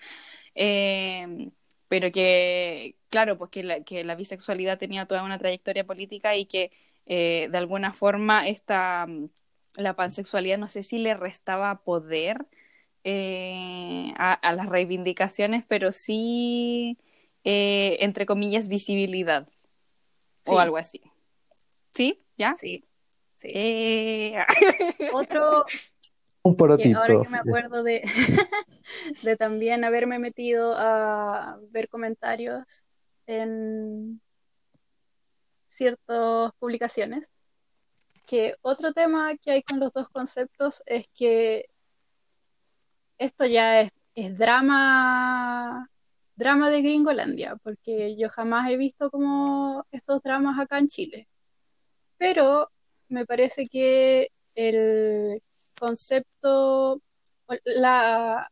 Eh, pero que, claro, pues que la, que la bisexualidad tenía toda una trayectoria política y que eh, de alguna forma esta, la pansexualidad no sé si le restaba poder eh, a, a las reivindicaciones, pero sí, eh, entre comillas, visibilidad Sí. o algo así. ¿Sí? ¿Ya? Sí, sí. Eh, Otro Un que porotito. ahora que me acuerdo de, de también haberme metido a ver comentarios en ciertas publicaciones, que otro tema que hay con los dos conceptos es que esto ya es, drama, drama de Gringolandia, porque yo jamás he visto como estos dramas acá en Chile. Pero me parece que el concepto, la-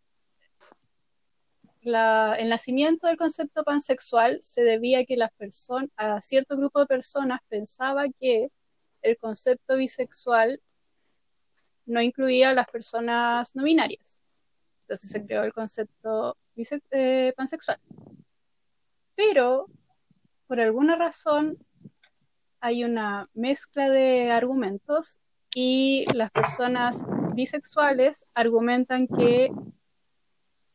el nacimiento del concepto pansexual se debía a que las personas, a cierto grupo de personas pensaba que el concepto bisexual no incluía a las personas no binarias. Entonces se creó el concepto eh, pansexual. Pero, por alguna razón, hay una mezcla de argumentos y las personas bisexuales argumentan que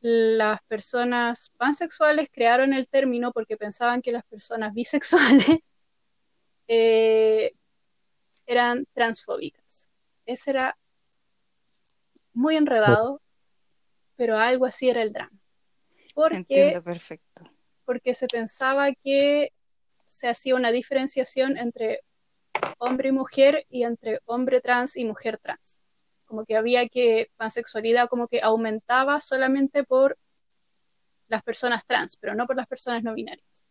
las personas pansexuales crearon el término porque pensaban que las personas bisexuales eh, eran transfóbicas. Ese era muy enredado, pero algo así era el drama. Porque entiendo perfecto. porque se pensaba que se hacía una diferenciación entre hombre y mujer y entre hombre trans y mujer trans. Como que había que pansexualidad como que aumentaba solamente por las personas trans, pero no por las personas no binarias.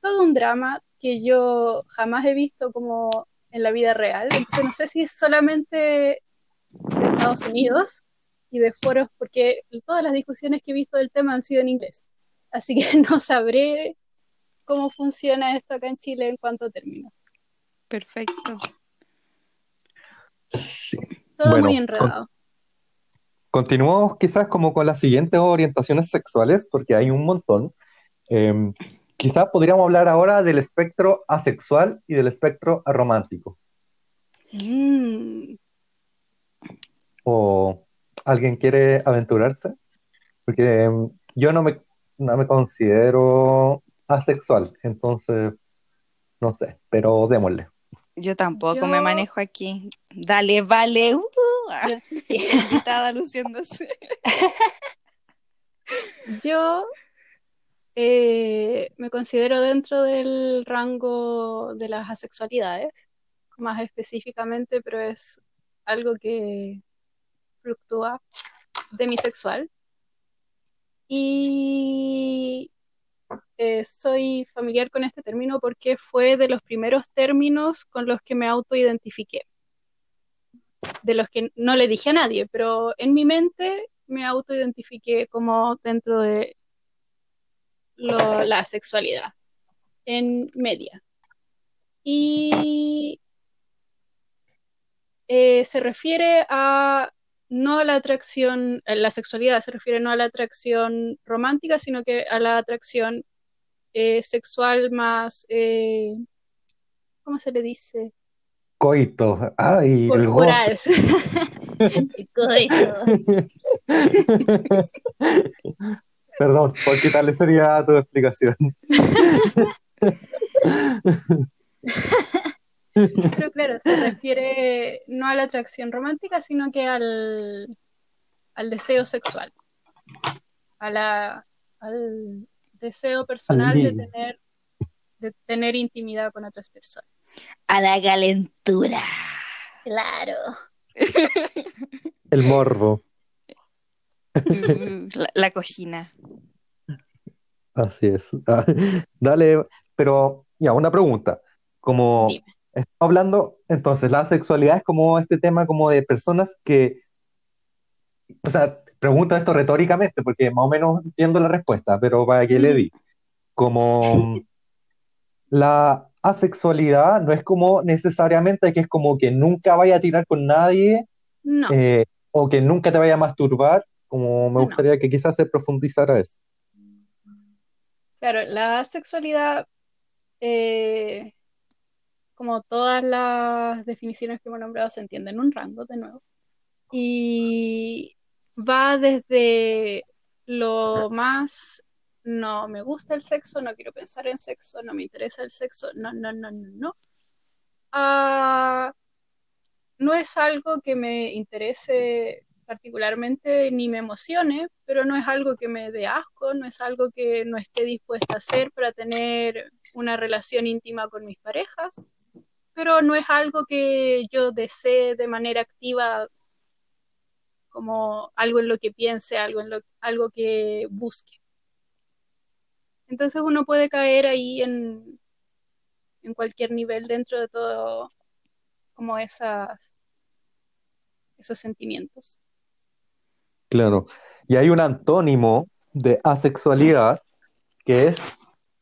Todo un drama que yo jamás he visto como en la vida real. Entonces no sé si es solamente de Estados Unidos y de foros, porque todas las discusiones que he visto del tema han sido en inglés. Así que no sabré cómo funciona esto acá en Chile en cuanto a términos. Perfecto. Sí. Todo Bueno, muy enredado. Continuamos quizás como con las siguientes orientaciones sexuales, porque hay un montón. Eh, quizás podríamos hablar ahora del espectro asexual y del espectro aromántico. Mm, ¿O alguien quiere aventurarse? Porque eh, yo no me, no me considero asexual, entonces no sé, pero démosle. Yo tampoco Yo- me manejo aquí. Dale, vale. Uh, yo- sí. luciéndose. Yo eh, me considero dentro del rango de las asexualidades, más específicamente, pero es algo que fluctúa demisexual. Y eh, soy familiar con este término porque fue de los primeros términos con los que me autoidentifiqué. De los que no le dije a nadie, pero en mi mente me autoidentifiqué como dentro de lo- la sexualidad en media. Y eh, se refiere a no a la atracción, eh, la sexualidad se refiere no a la atracción romántica, sino que a la atracción eh, sexual más, eh, ¿cómo se le dice? Coito. Ay, el gozo. Corporal. Coito. Perdón, por quitarle sería tu explicación. Pero claro, se refiere no a la atracción romántica, sino que al, al deseo sexual, a la, al deseo personal de tener, de tener intimidad con otras personas. A la calentura. Claro. El morbo. La, la cochina. Así es. Ah, Dale, pero ya, una pregunta. Como Dime. estamos hablando, entonces, la sexualidad es como este tema como de personas que, o sea, pregunto esto retóricamente porque más o menos entiendo la respuesta, pero para que le di. Como la asexualidad no es como necesariamente que es como que nunca vaya a tirar con nadie No, eh, o que nunca te vaya a masturbar, como me gustaría que quizás se profundizara eso. claro, la sexualidad, eh, como todas las definiciones que hemos nombrado, se entiende en un rango de nuevo. Y va desde lo más, no me gusta el sexo, no quiero pensar en sexo, no me interesa el sexo, no, no, no, no, no. a no es algo que me interese particularmente ni me emocione, pero no es algo que me dé asco, no es algo que no esté dispuesta a hacer para tener una relación íntima con mis parejas, pero no es algo que yo desee de manera activa como algo en lo que piense, algo en lo, algo que busque. Entonces uno puede caer ahí en, en cualquier nivel dentro de todo como esas esos sentimientos. Claro. Y hay un antónimo de asexualidad que es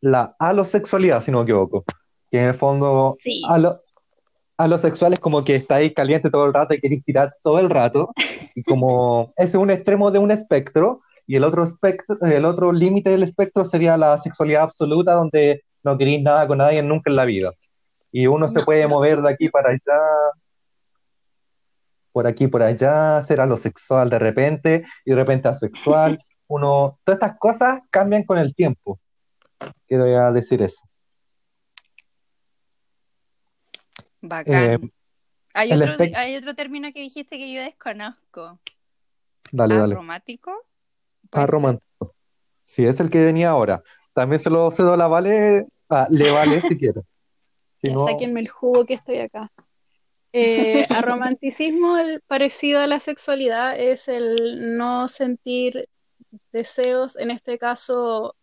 la alosexualidad, si no me equivoco. Que en el fondo, Sí. alo- alosexual es como que estáis caliente todo el rato y queréis tirar todo el rato. Y como es un extremo de un espectro, y el otro espectro, el otro límite del espectro sería la sexualidad absoluta, donde no queréis nada con nadie nunca en la vida. Y uno se puede no. mover de aquí para allá, por aquí, por allá, ser alosexual de repente, y de repente asexual. Uno, todas estas cosas cambian con el tiempo. Quiero ya decir eso. Bacán. Eh, hay, otro, espect- hay otro término que dijiste que yo desconozco. dale, dale. ¿Aromático? ¿Puede ser? Aromántico. Sí, es el que venía ahora. También se lo cedo a la Vale, ah, le vale si quiere. Si no, sáquenme el jugo que estoy acá. Eh, a romanticismo, el parecido a la sexualidad es el no sentir deseos, en este caso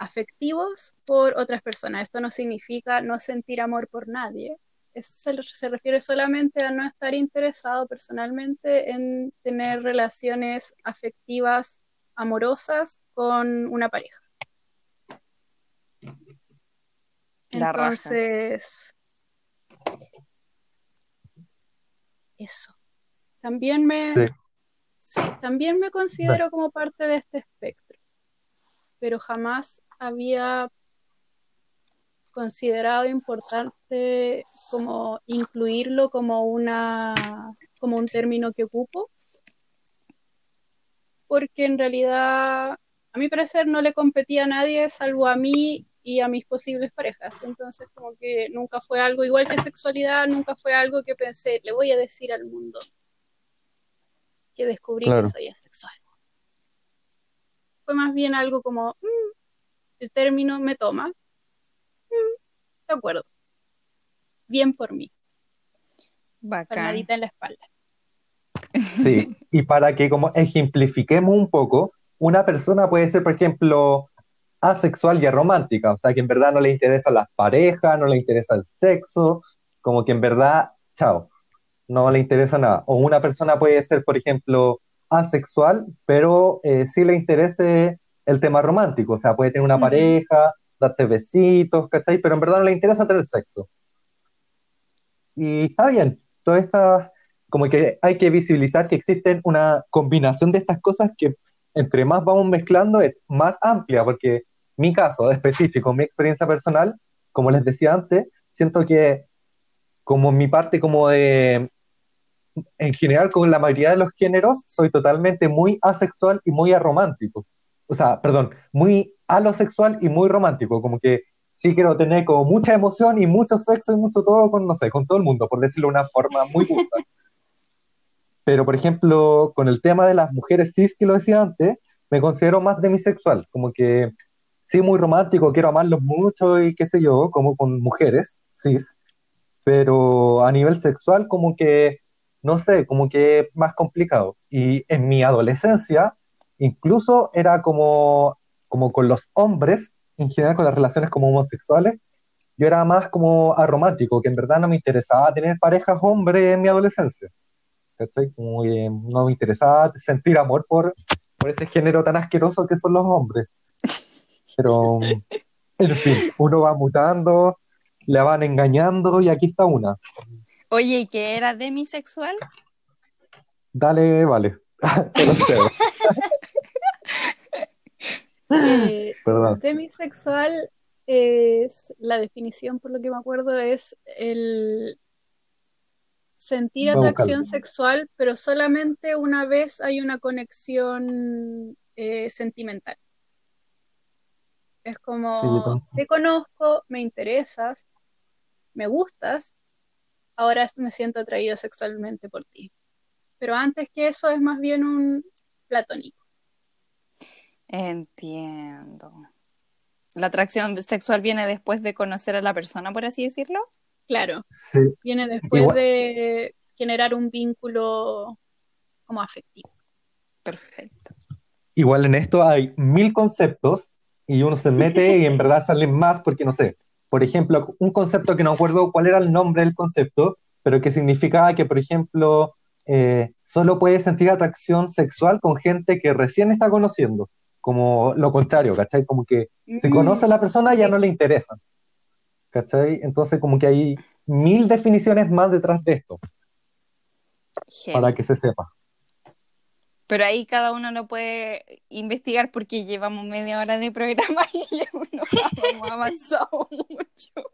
afectivos, por otras personas. Esto no significa no sentir amor por nadie. Es- se, se refiere solamente a no estar interesado personalmente en tener relaciones afectivas amorosas con una pareja. La raja. Entonces, eso. También me, Sí. sí, también me considero como parte de este espectro, pero jamás había considerado importante como incluirlo como una, como un término que ocupo, porque en realidad, a mi parecer, no le competía a nadie salvo a mí y a mis posibles parejas. Entonces, como que nunca fue algo, igual que sexualidad, nunca fue algo que pensé, le voy a decir al mundo que descubrí Claro. que soy asexual. Fue más bien algo como, "Mm, el término me toma. Mm, de acuerdo. Bien por mí. Bacán. En la espalda. Sí, y para que como ejemplifiquemos un poco, una persona puede ser, por ejemplo, asexual y aromántica, o sea, que en verdad no le interesan las parejas, no le interesa el sexo, como que en verdad, chao, no le interesa nada. O una persona puede ser, por ejemplo, asexual, pero eh, sí le interese el tema romántico, o sea, puede tener una pareja, darse besitos, ¿cachai? Pero en verdad no le interesa tener sexo. Y está bien, todas estas como que hay que visibilizar que existen una combinación de estas cosas que entre más vamos mezclando es más amplia, porque mi caso específico, mi experiencia personal, como les decía antes, siento que como mi parte como de, en general con la mayoría de los géneros, soy totalmente muy asexual y muy aromántico. O sea, perdón, muy alosexual y muy romántico, como que sí quiero tener como mucha emoción y mucho sexo y mucho todo con, no sé, con todo el mundo, por decirlo de una forma muy justa. Pero, por ejemplo, con el tema de las mujeres cis que lo decía antes, me considero más demisexual, como que sí muy romántico, quiero amarlos mucho y qué sé yo, como con mujeres cis, pero a nivel sexual como que, no sé, como que más complicado. Y en mi adolescencia, incluso era como, como con los hombres, en general con las relaciones como homosexuales, yo era más como aromántico, que en verdad no me interesaba tener parejas hombres en mi adolescencia. ¿Cachai? Como no me interesaba sentir amor por, por ese género tan asqueroso que son los hombres. Pero, en fin, uno va mutando, le van engañando y aquí está una. Oye, ¿y qué era demisexual? Dale, vale. Eh, Perdón. demisexual es, la definición por lo que me acuerdo, es el sentir atracción sexual, pero solamente una vez hay una conexión eh, sentimental. Es como, te conozco, me interesas, me gustas, ahora me siento atraída sexualmente por ti. Pero antes que eso es más bien un platónico. Entiendo. La atracción sexual viene después de conocer a la persona, por así decirlo. Claro, Sí. viene después Igual- de generar un vínculo como afectivo. Perfecto. Igual en esto hay mil conceptos y uno se mete y en verdad salen más porque no sé. Por ejemplo, un concepto que no acuerdo cuál era el nombre del concepto, pero que significaba que, por ejemplo, eh, solo puedes sentir atracción sexual con gente que recién está conociendo. Como lo contrario, ¿cachai? Como que si Mm, conoce a la persona ya no le interesa. ¿Cachai? Entonces como que hay mil definiciones más detrás de esto, para que se sepa. Pero ahí cada uno lo puede investigar porque llevamos media hora de programa y no hemos avanzado mucho.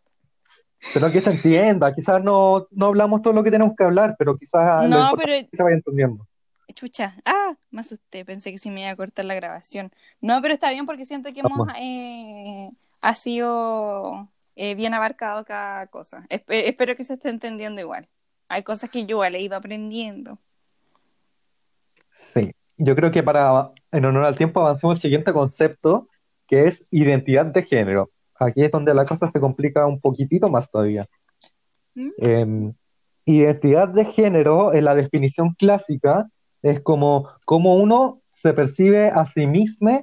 Pero que se entienda, quizás no, no hablamos todo lo que tenemos que hablar, pero quizás No, pero se vaya entendiendo. Chucha, ah, me asusté, pensé que sí me iba a cortar la grabación. No, pero está bien porque siento que hemos eh, ha sido eh, bien abarcado cada cosa. Espe- espero que se esté entendiendo igual. Hay cosas que yo he ido aprendiendo. Sí, yo creo que para, en honor al tiempo, avancemos al siguiente concepto, que es identidad de género. Aquí es donde la cosa se complica un poquitito más todavía. ¿Mm? Em, identidad de género, en la definición clásica, es como cómo uno se percibe a sí mismo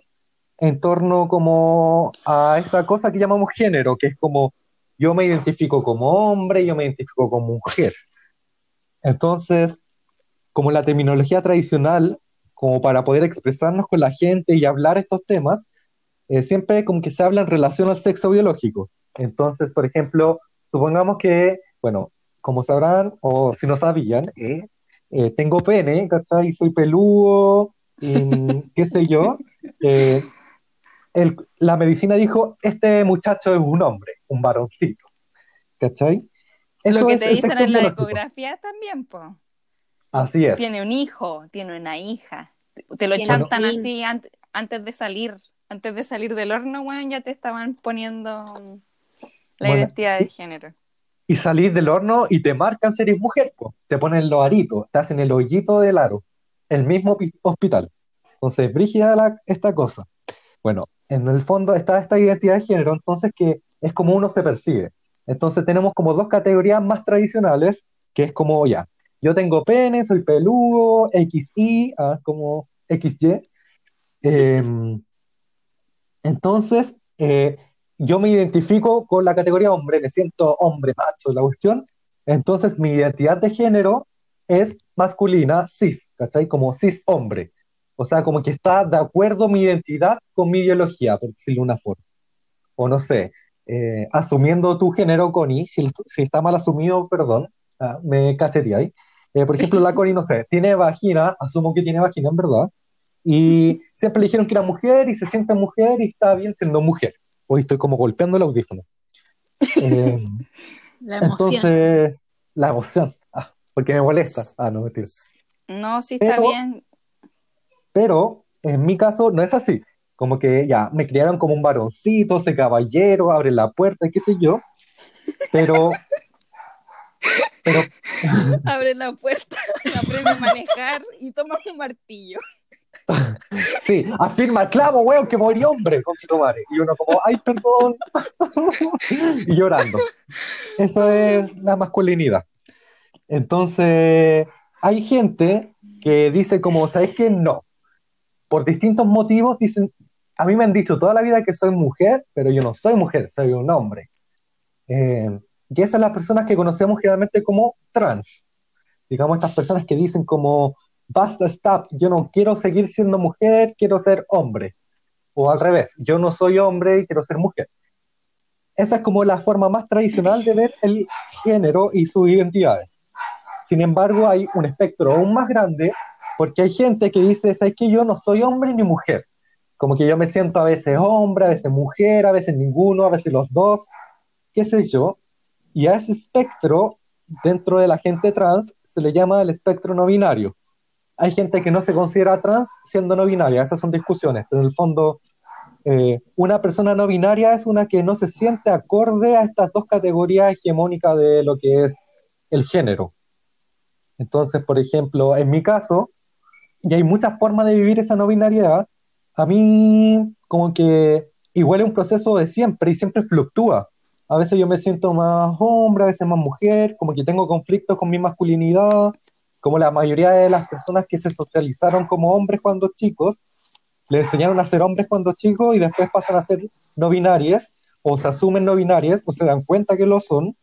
en torno como a esta cosa que llamamos género, que es como yo me identifico como hombre, yo me identifico como mujer. Entonces, como la terminología tradicional, como para poder expresarnos con la gente y hablar estos temas, eh, siempre como que se habla en relación al sexo biológico. Entonces, por ejemplo, supongamos que, bueno, como sabrán, o si no sabían, eh, eh, tengo pene, ¿cachai? Y soy peludo, y qué sé yo. Eh, el- la medicina dijo, este muchacho es un hombre, un varoncito, ¿cachai? Eso Lo que es te el dicen en la biológico. ecografía también, po. Así es. Tiene un hijo, tiene una hija. Te lo chantan un así ant- antes de salir. Antes de salir del horno, weón, ya te estaban poniendo la Bueno, identidad de y- género. y salís del horno y te marcan si eres mujer, po. Te ponen los aritos, te hacen el hoyito del aro, el mismo pi- hospital. Entonces, brígida la- esta cosa. Bueno, en el fondo está esta identidad de género, entonces que es como uno se percibe. Entonces tenemos como dos categorías más tradicionales, que es como ya, yo tengo pene, soy peludo, XY, ah, como XY. Em, entonces, eh, yo me identifico con la categoría hombre, me siento hombre macho, la cuestión. Entonces, mi identidad de género es masculina, cis, ¿cachai? Como cis hombre. O sea, como que está de acuerdo mi identidad con mi biología, por decirlo de una forma. O no sé, eh, asumiendo tu género, Connie, si, si está mal asumido, perdón, ah, me cacheteé ahí. Eh, por ejemplo, la Connie, no sé, tiene vagina, asumo que tiene vagina en verdad, Y siempre le dijeron que era mujer y se siente mujer y está bien siendo mujer. Hoy estoy como golpeando el audífono. Eh, La emoción. entonces, la emoción. Ah, porque me molesta. Ah, no, mentira. No, sí está Pero- bien. Pero en mi caso no es así. Como que ya me criaron como un varoncito, ese caballero, abre la puerta, qué sé yo. Pero, pero Abre la puerta, aprende a manejar y toma un martillo. sí, afirma el clavo, weón, que morí hombre, con Y uno como, ay, perdón. y llorando. Eso es la masculinidad. Entonces, hay gente que dice como, ¿sabes qué? No. Por distintos motivos dicen, a mí me han dicho toda la vida que soy mujer, pero yo no soy mujer, soy un hombre. Eh, y esas son las personas que conocemos generalmente como trans. Digamos, estas personas que dicen como, basta, stop, yo no quiero seguir siendo mujer, quiero ser hombre. O al revés, yo no soy hombre y quiero ser mujer. Esa es como la forma más tradicional de ver el género y sus identidades. Sin embargo, hay un espectro aún más grande porque hay gente que dice, ¿sabes que yo no soy hombre ni mujer? Como que yo me siento a veces hombre, a veces mujer, a veces ninguno, a veces los dos, qué sé yo. Y a ese espectro, dentro de la gente trans, se le llama el espectro no binario. Hay gente que no se considera trans siendo no binaria, esas son discusiones, pero en el fondo eh, una persona no binaria es una que no se siente acorde a estas dos categorías hegemónicas de lo que es el género. Entonces, por ejemplo, en mi caso, y hay muchas formas de vivir esa no binariedad, a mí como que igual es un proceso de siempre y siempre fluctúa. A veces yo me siento más hombre, a veces más mujer, como que tengo conflictos con mi masculinidad, como la mayoría de las personas que se socializaron como hombres cuando chicos, le enseñaron a ser hombres cuando chicos y después pasan a ser no binarias, o se asumen no binarias, o se dan cuenta que lo son,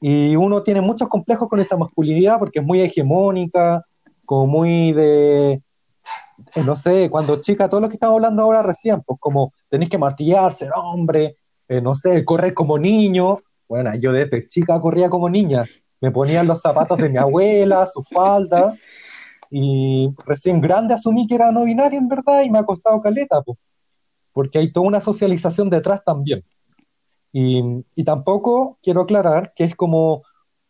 y uno tiene muchos complejos con esa masculinidad porque es muy hegemónica, como muy de, eh, no sé, cuando chica, todo lo que estamos hablando ahora recién, pues como tenéis que martillar, ser hombre, eh, no sé, correr como niño. Bueno, yo desde chica corría como niña, me ponían los zapatos de mi abuela, su falda, y recién grande asumí que era no binario en verdad y me ha costado caleta, porque hay toda una socialización detrás también. Y, y tampoco quiero aclarar que es como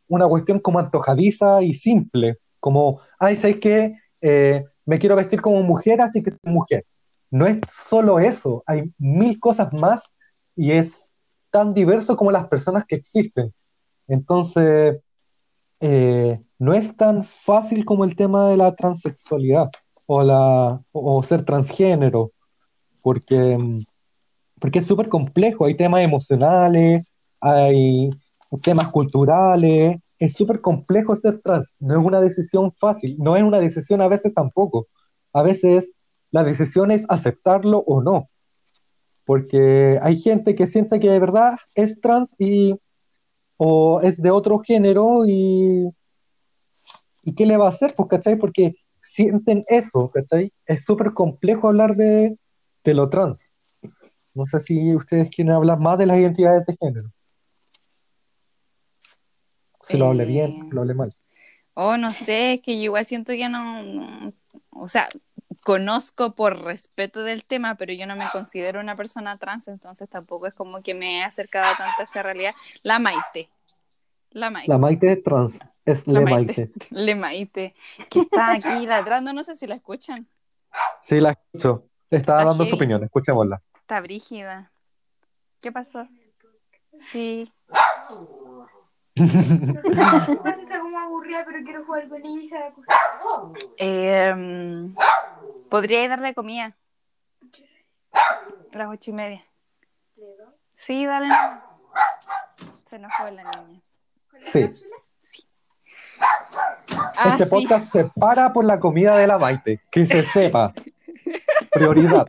una cuestión como antojadiza y simple, como, ay, ¿sabes qué? Eh, me quiero vestir como mujer, así que soy mujer. No es solo eso, hay mil cosas más y es tan diverso como las personas que existen. Entonces, eh, no es tan fácil como el tema de la transexualidad o, la, o ser transgénero, porque, mm, porque es súper complejo, hay temas emocionales, hay temas culturales, es súper complejo ser trans, no es una decisión fácil, no es una decisión a veces tampoco, a veces la decisión es aceptarlo o no, porque hay gente que siente que de verdad es trans y o es de otro género y, y ¿qué le va a hacer? Pues, ¿cachai? Porque sienten eso, ¿cachai? Es súper complejo hablar de, de lo trans. No sé si ustedes quieren hablar más de las identidades de género. Si lo hablé Eh, bien, lo hablé mal. Oh, no sé, es que yo igual siento que no, no- o sea, conozco por respeto del tema, pero yo no me considero una persona trans, entonces tampoco es como que me he acercado tanto a esa realidad. La Maite, la Maite, La Maite es trans, es La Le Maite. Maite. Le Maite, que está aquí ladrando, no sé si la escuchan, Sí, la escucho. Está dando su opinión, escuchémosla. está brígida. ¿Qué pasó? Sí, Está como aburrida, pero quiero jugar con ella y se va a acostar. eh, podría darle comida. A las ocho y media. Sí, dale. Se enojó la niña. Sí, Ah, este sí. podcast se para por la comida de la Maite, que se sepa. Prioridad.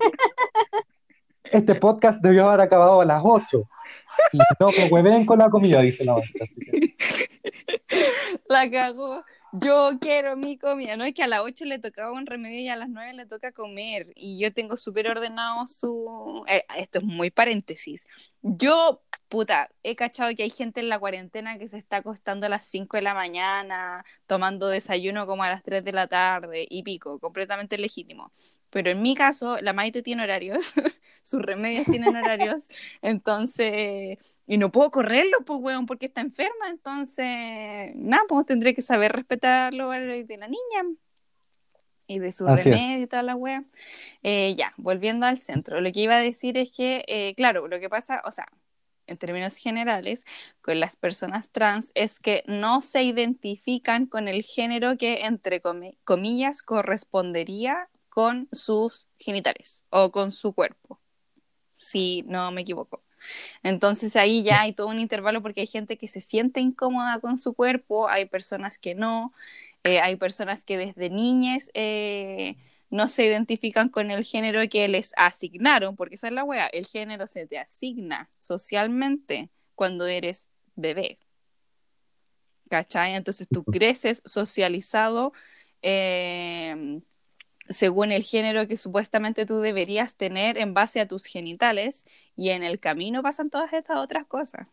Este podcast debió haber acabado a las 8. Y no, que hueven con la comida, dice la Maite. así que- La cagó. Yo quiero mi comida. No es que a las 8 le tocaba un remedio y a las 9 le toca comer. Y yo tengo súper ordenado su. eh, esto es muy paréntesis. Yo, puta, he cachado que hay gente en la cuarentena que se está acostando a las 5 de la mañana, tomando desayuno como a las 3 de la tarde y pico, completamente legítimo. Pero en mi caso, la Maite tiene horarios, sus remedios tienen horarios, entonces, y no puedo correrlo, pues, weón, porque está enferma, entonces, nada, pues tendré que saber respetar los horarios de la niña y de su Así es. remedio y toda la wea. Eh, ya, volviendo al centro, lo que iba a decir es que, eh, claro, lo que pasa, o sea, en términos generales, con las personas trans es que no se identifican con el género que, entre comi- comillas, correspondería con sus genitales o con su cuerpo, si no me equivoco. Entonces ahí ya hay todo un intervalo porque hay gente que se siente incómoda con su cuerpo, hay personas que no, eh, hay personas que desde niñas eh, no se identifican con el género que les asignaron, porque esa es la wea, el género se te asigna socialmente cuando eres bebé. ¿Cachai? Entonces tú creces socializado eh, según el género que supuestamente tú deberías tener en base a tus genitales y en el camino pasan todas estas otras cosas.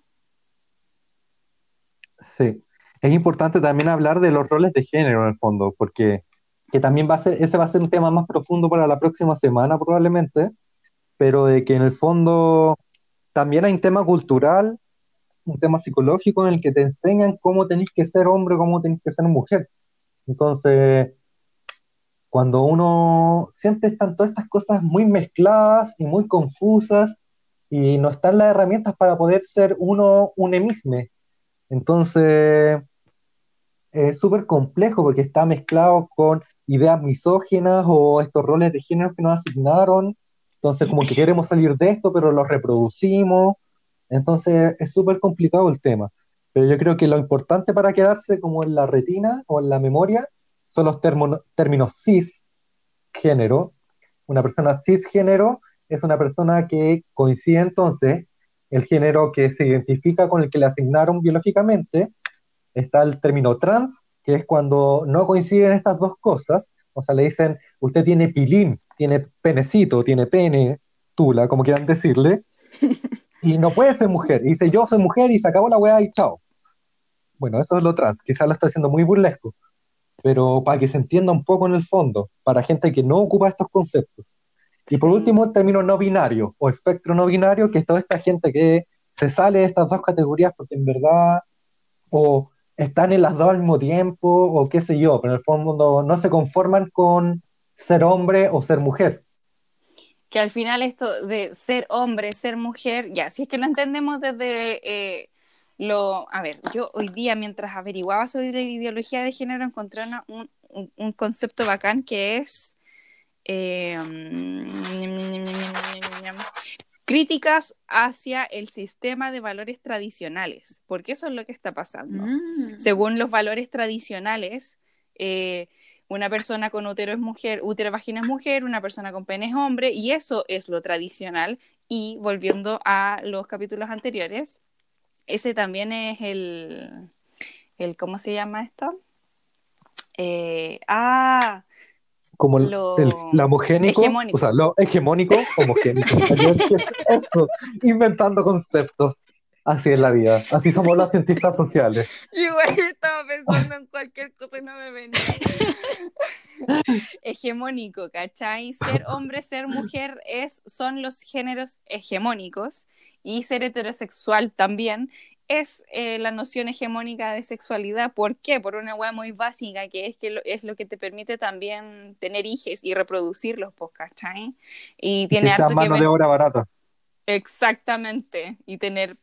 Sí. Es importante también hablar de los roles de género en el fondo, porque que también va a ser, ese va a ser un tema más profundo para la próxima semana probablemente, pero de que en el fondo también hay un tema cultural, un tema psicológico en el que te enseñan cómo tenés que ser hombre, cómo tenés que ser mujer. Entonces, cuando uno siente están todas estas cosas muy mezcladas y muy confusas y no están las herramientas para poder ser uno un emisme. Entonces, es súper complejo porque está mezclado con ideas misóginas o estos roles de género que nos asignaron. Entonces, como que queremos salir de esto, pero los reproducimos. Entonces, es súper complicado el tema. Pero yo creo que lo importante para quedarse como en la retina o en la memoria son los termo- términos cisgénero. Una persona cisgénero es una persona que coincide entonces el género que se identifica con el que le asignaron biológicamente. Está el término trans, que es cuando no coinciden estas dos cosas. O sea, le dicen, usted tiene pilín, tiene penecito, tiene pene, tula, como quieran decirle, y no puede ser mujer. Y dice, yo soy mujer y se acabó la weá y chao. Bueno, eso es lo trans. Quizás lo estoy haciendo muy burlesco, pero para que se entienda un poco en el fondo, para gente que no ocupa estos conceptos. Y por último, el término no binario o espectro no binario, que es toda esta gente que se sale de estas dos categorías porque en verdad o están en las dos al mismo tiempo o qué sé yo, pero en el fondo no, no se conforman con ser hombre o ser mujer. que al final esto de ser hombre, ser mujer, ya, si es que lo entendemos desde eh, lo... A ver, yo hoy día mientras averiguaba sobre la ideología de género encontré una- un, un- un concepto bacán que es... eh, críticas hacia el sistema de valores tradicionales, porque eso es lo que está pasando. Mm. Según los valores tradicionales, eh, una persona con útero es mujer, útero vagina es mujer, una persona con pene es hombre, y eso es lo tradicional. Y volviendo a los capítulos anteriores, ese también es el, el ¿cómo se llama esto? Eh, ah, Como el, Lo el- homogénico, hegemónico. o sea, lo hegemónico, homogénico. ¿Qué es Eso, inventando conceptos. Así es la vida, así somos los cientistas sociales. Igual estaba pensando en cualquier cosa y no me venía. Hegemónico, ¿cachai? Ser hombre, ser mujer es, son los géneros hegemónicos y ser heterosexual también es eh, la noción hegemónica de sexualidad. ¿Por qué? Por una hueá muy básica que es que lo, es lo que te permite también tener hijos y reproducirlos, pues, ¿cachai? Y tiene harto que mano de obra barata. Exactamente, y tener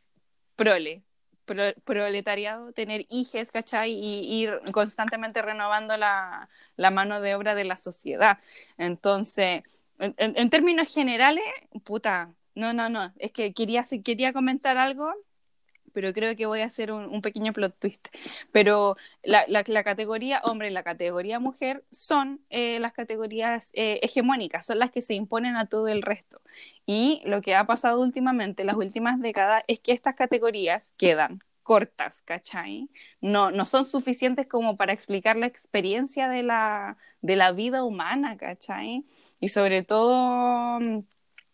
prole, pro- proletariado, tener hijes, ¿cachai? Y ir constantemente renovando la, la mano de obra de la sociedad. Entonces, en, en- en términos generales, puta, no, no, no, es que quería, quería comentar algo, pero creo que voy a hacer un, un pequeño plot twist. Pero la, la- la categoría hombre y la categoría mujer son eh, las categorías eh, hegemónicas, son las que se imponen a todo el resto. Y lo que ha pasado últimamente, las últimas décadas, es que estas categorías quedan cortas, ¿cachai? No, no son suficientes como para explicar la experiencia de la, de la vida humana, ¿cachai? Y sobre todo mm,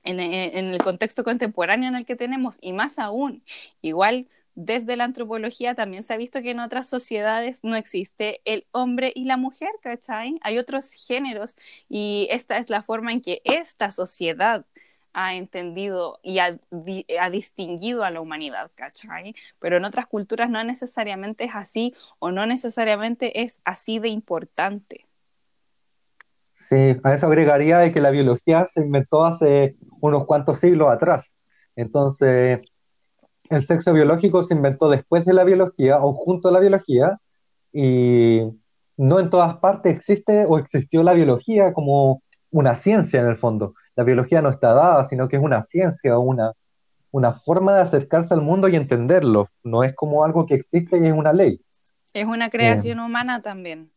en, en- en el contexto contemporáneo en el que tenemos, y más aún, igual desde la antropología también se ha visto que en otras sociedades no existe el hombre y la mujer, ¿cachai? Hay otros géneros y esta es la forma en que esta sociedad ha entendido y ha, ha, distinguido a la humanidad, ¿cachai? Pero en otras culturas no necesariamente es así o no necesariamente es así de importante. Sí, a eso agregaría de que la biología se inventó hace unos cuantos siglos atrás. Entonces, el sexo biológico se inventó después de la biología o junto a la biología y no en todas partes existe o existió la biología como una ciencia en el fondo. La biología no está dada, sino que es una ciencia, una, una forma de acercarse al mundo y entenderlo. No es como algo que existe y es una ley. Es una creación humana también.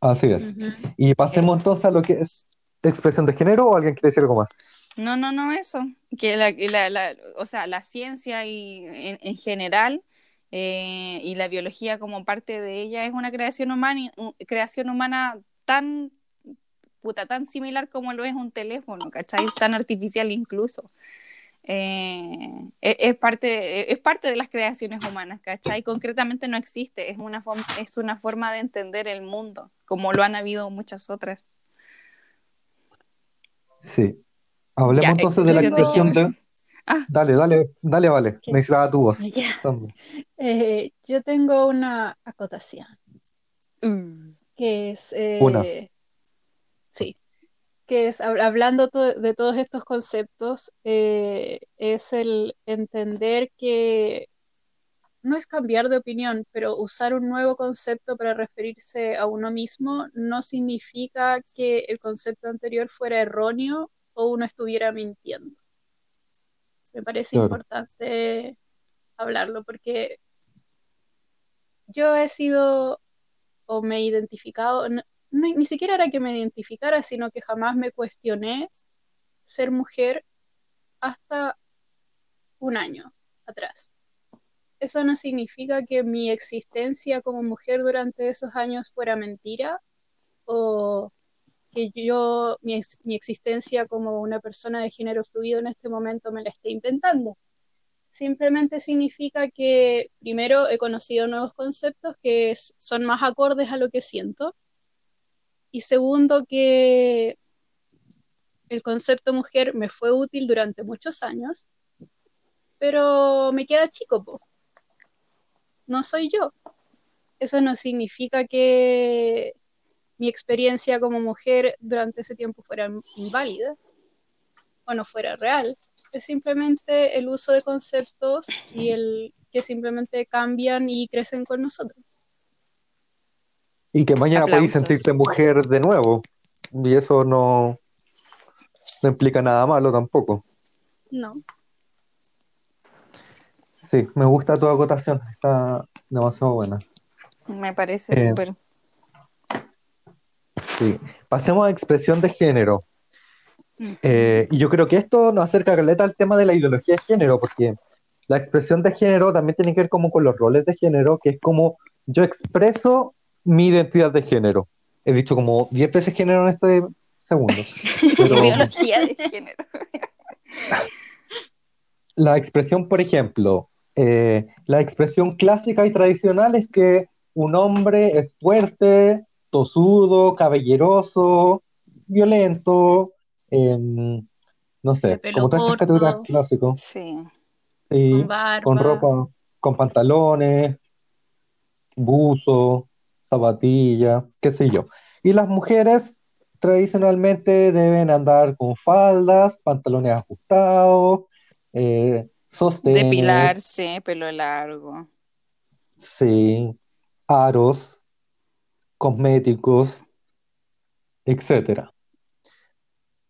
Así es. Y pasemos entonces a lo que es expresión de género o alguien quiere decir algo más. No, no, no, eso. Que la, la, o sea, la ciencia y en, general eh, y la biología como parte de ella es una creación humana, creación humana tan puta, tan similar como lo es un teléfono, ¿cachai? Tan artificial incluso. Eh, e, es, parte, es parte de las creaciones humanas, ¿cachai? Concretamente no existe, es una, es una forma de entender el mundo, como lo han habido muchas otras. Sí, Hablemos entonces de la expresión de... Ah. Dale, dale, dale, vale. Necesitaba tu voz. Eh, yo tengo una acotación. Mm. Que es... Eh, una. Que es, hablando de todos estos conceptos, eh, es el entender que no es cambiar de opinión, pero usar un nuevo concepto para referirse a uno mismo no significa que el concepto anterior fuera erróneo uno estuviera mintiendo. Me parece importante hablarlo porque yo he sido o me he identificado, ni siquiera era que me identificara, sino que jamás me cuestioné ser mujer hasta un año atrás. Eso no significa que mi existencia como mujer durante esos años fuera mentira o que yo, mi, mi, existencia como una persona de género fluido en este momento me la esté inventando. Simplemente significa que primero he conocido nuevos conceptos que son más acordes a lo que siento. Y segundo, que el concepto mujer me fue útil durante muchos años, pero me queda chico, po. no soy yo. Eso no significa que mi experiencia como mujer durante ese tiempo fuera inválida o no fuera real. Es simplemente el uso de conceptos y el que simplemente cambian y crecen con nosotros. Y que mañana podéis sentirte mujer de nuevo. Y eso no, no implica nada malo tampoco. No. Sí, me gusta tu acotación. Está demasiado buena. Me parece eh, súper. Sí, pasemos a expresión de género. Eh, y yo creo que esto nos acerca caleta al tema de la ideología de género, porque la expresión de género también tiene que ver como con los roles de género, que es como yo expreso mi identidad de género. He dicho como 10 veces género en este segundo. Ideología de género. la expresión, por ejemplo, eh, la expresión clásica y tradicional es que un hombre es fuerte, tosudo, caballeroso, violento, no sé, como todas estas categorías clásicos. Sí. con, ropa, con pantalones, buzo, zapatilla, qué sé yo. Y las mujeres tradicionalmente deben andar con faldas, pantalones ajustados, eh, sostenes. Depilarse, pelo largo. Sí, aros, cosméticos, etcétera.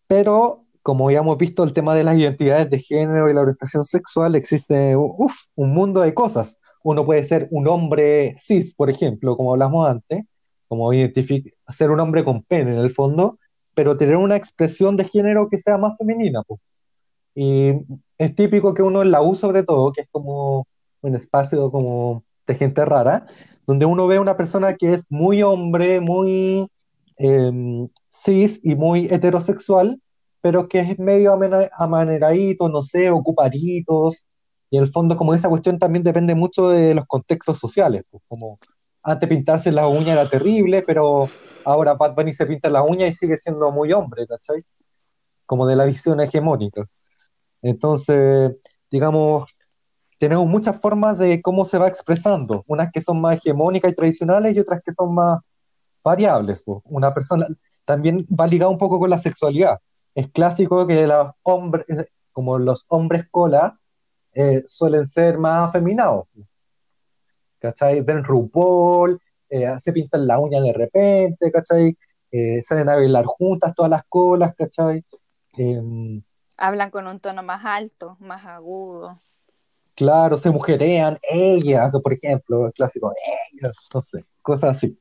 Pero, como ya hemos visto, el tema de las identidades de género y la orientación sexual existe un mundo de cosas. Uno puede ser un hombre cis, por ejemplo, como hablamos antes, como ser un hombre con pene en el fondo, pero tener una expresión de género que sea más femenina. Y es típico que uno en la U sobre todo, que es como un espacio como de gente rara, donde uno ve una persona que es muy hombre, muy em, cis y muy heterosexual, pero que es medio amaneradito, no sé, ocuparitos, Y en el fondo, como esa cuestión también depende mucho de los contextos sociales, pues, como antes pintarse la uña era terrible, pero ahora Bad Bunny se pinta la uña y sigue siendo muy hombre, ¿cachai? Como de la visión hegemónica. Entonces, digamos, tenemos muchas formas de cómo se va expresando, unas que son más hegemónicas y tradicionales y otras que son más variables. pues. Una persona también va ligado un poco con la sexualidad. Es clásico que los hombres, como los hombres cola, eh, suelen ser más afeminados. ¿Cachai? Ven RuPaul, eh, se pintan la uña de repente, ¿cachai? Eh, salen a bailar juntas todas las colas, ¿cachai? Em, Hablan con un tono más alto, más agudo. Claro, se mujerean, ella, por ejemplo, el clásico, ella, no sé, cosas así.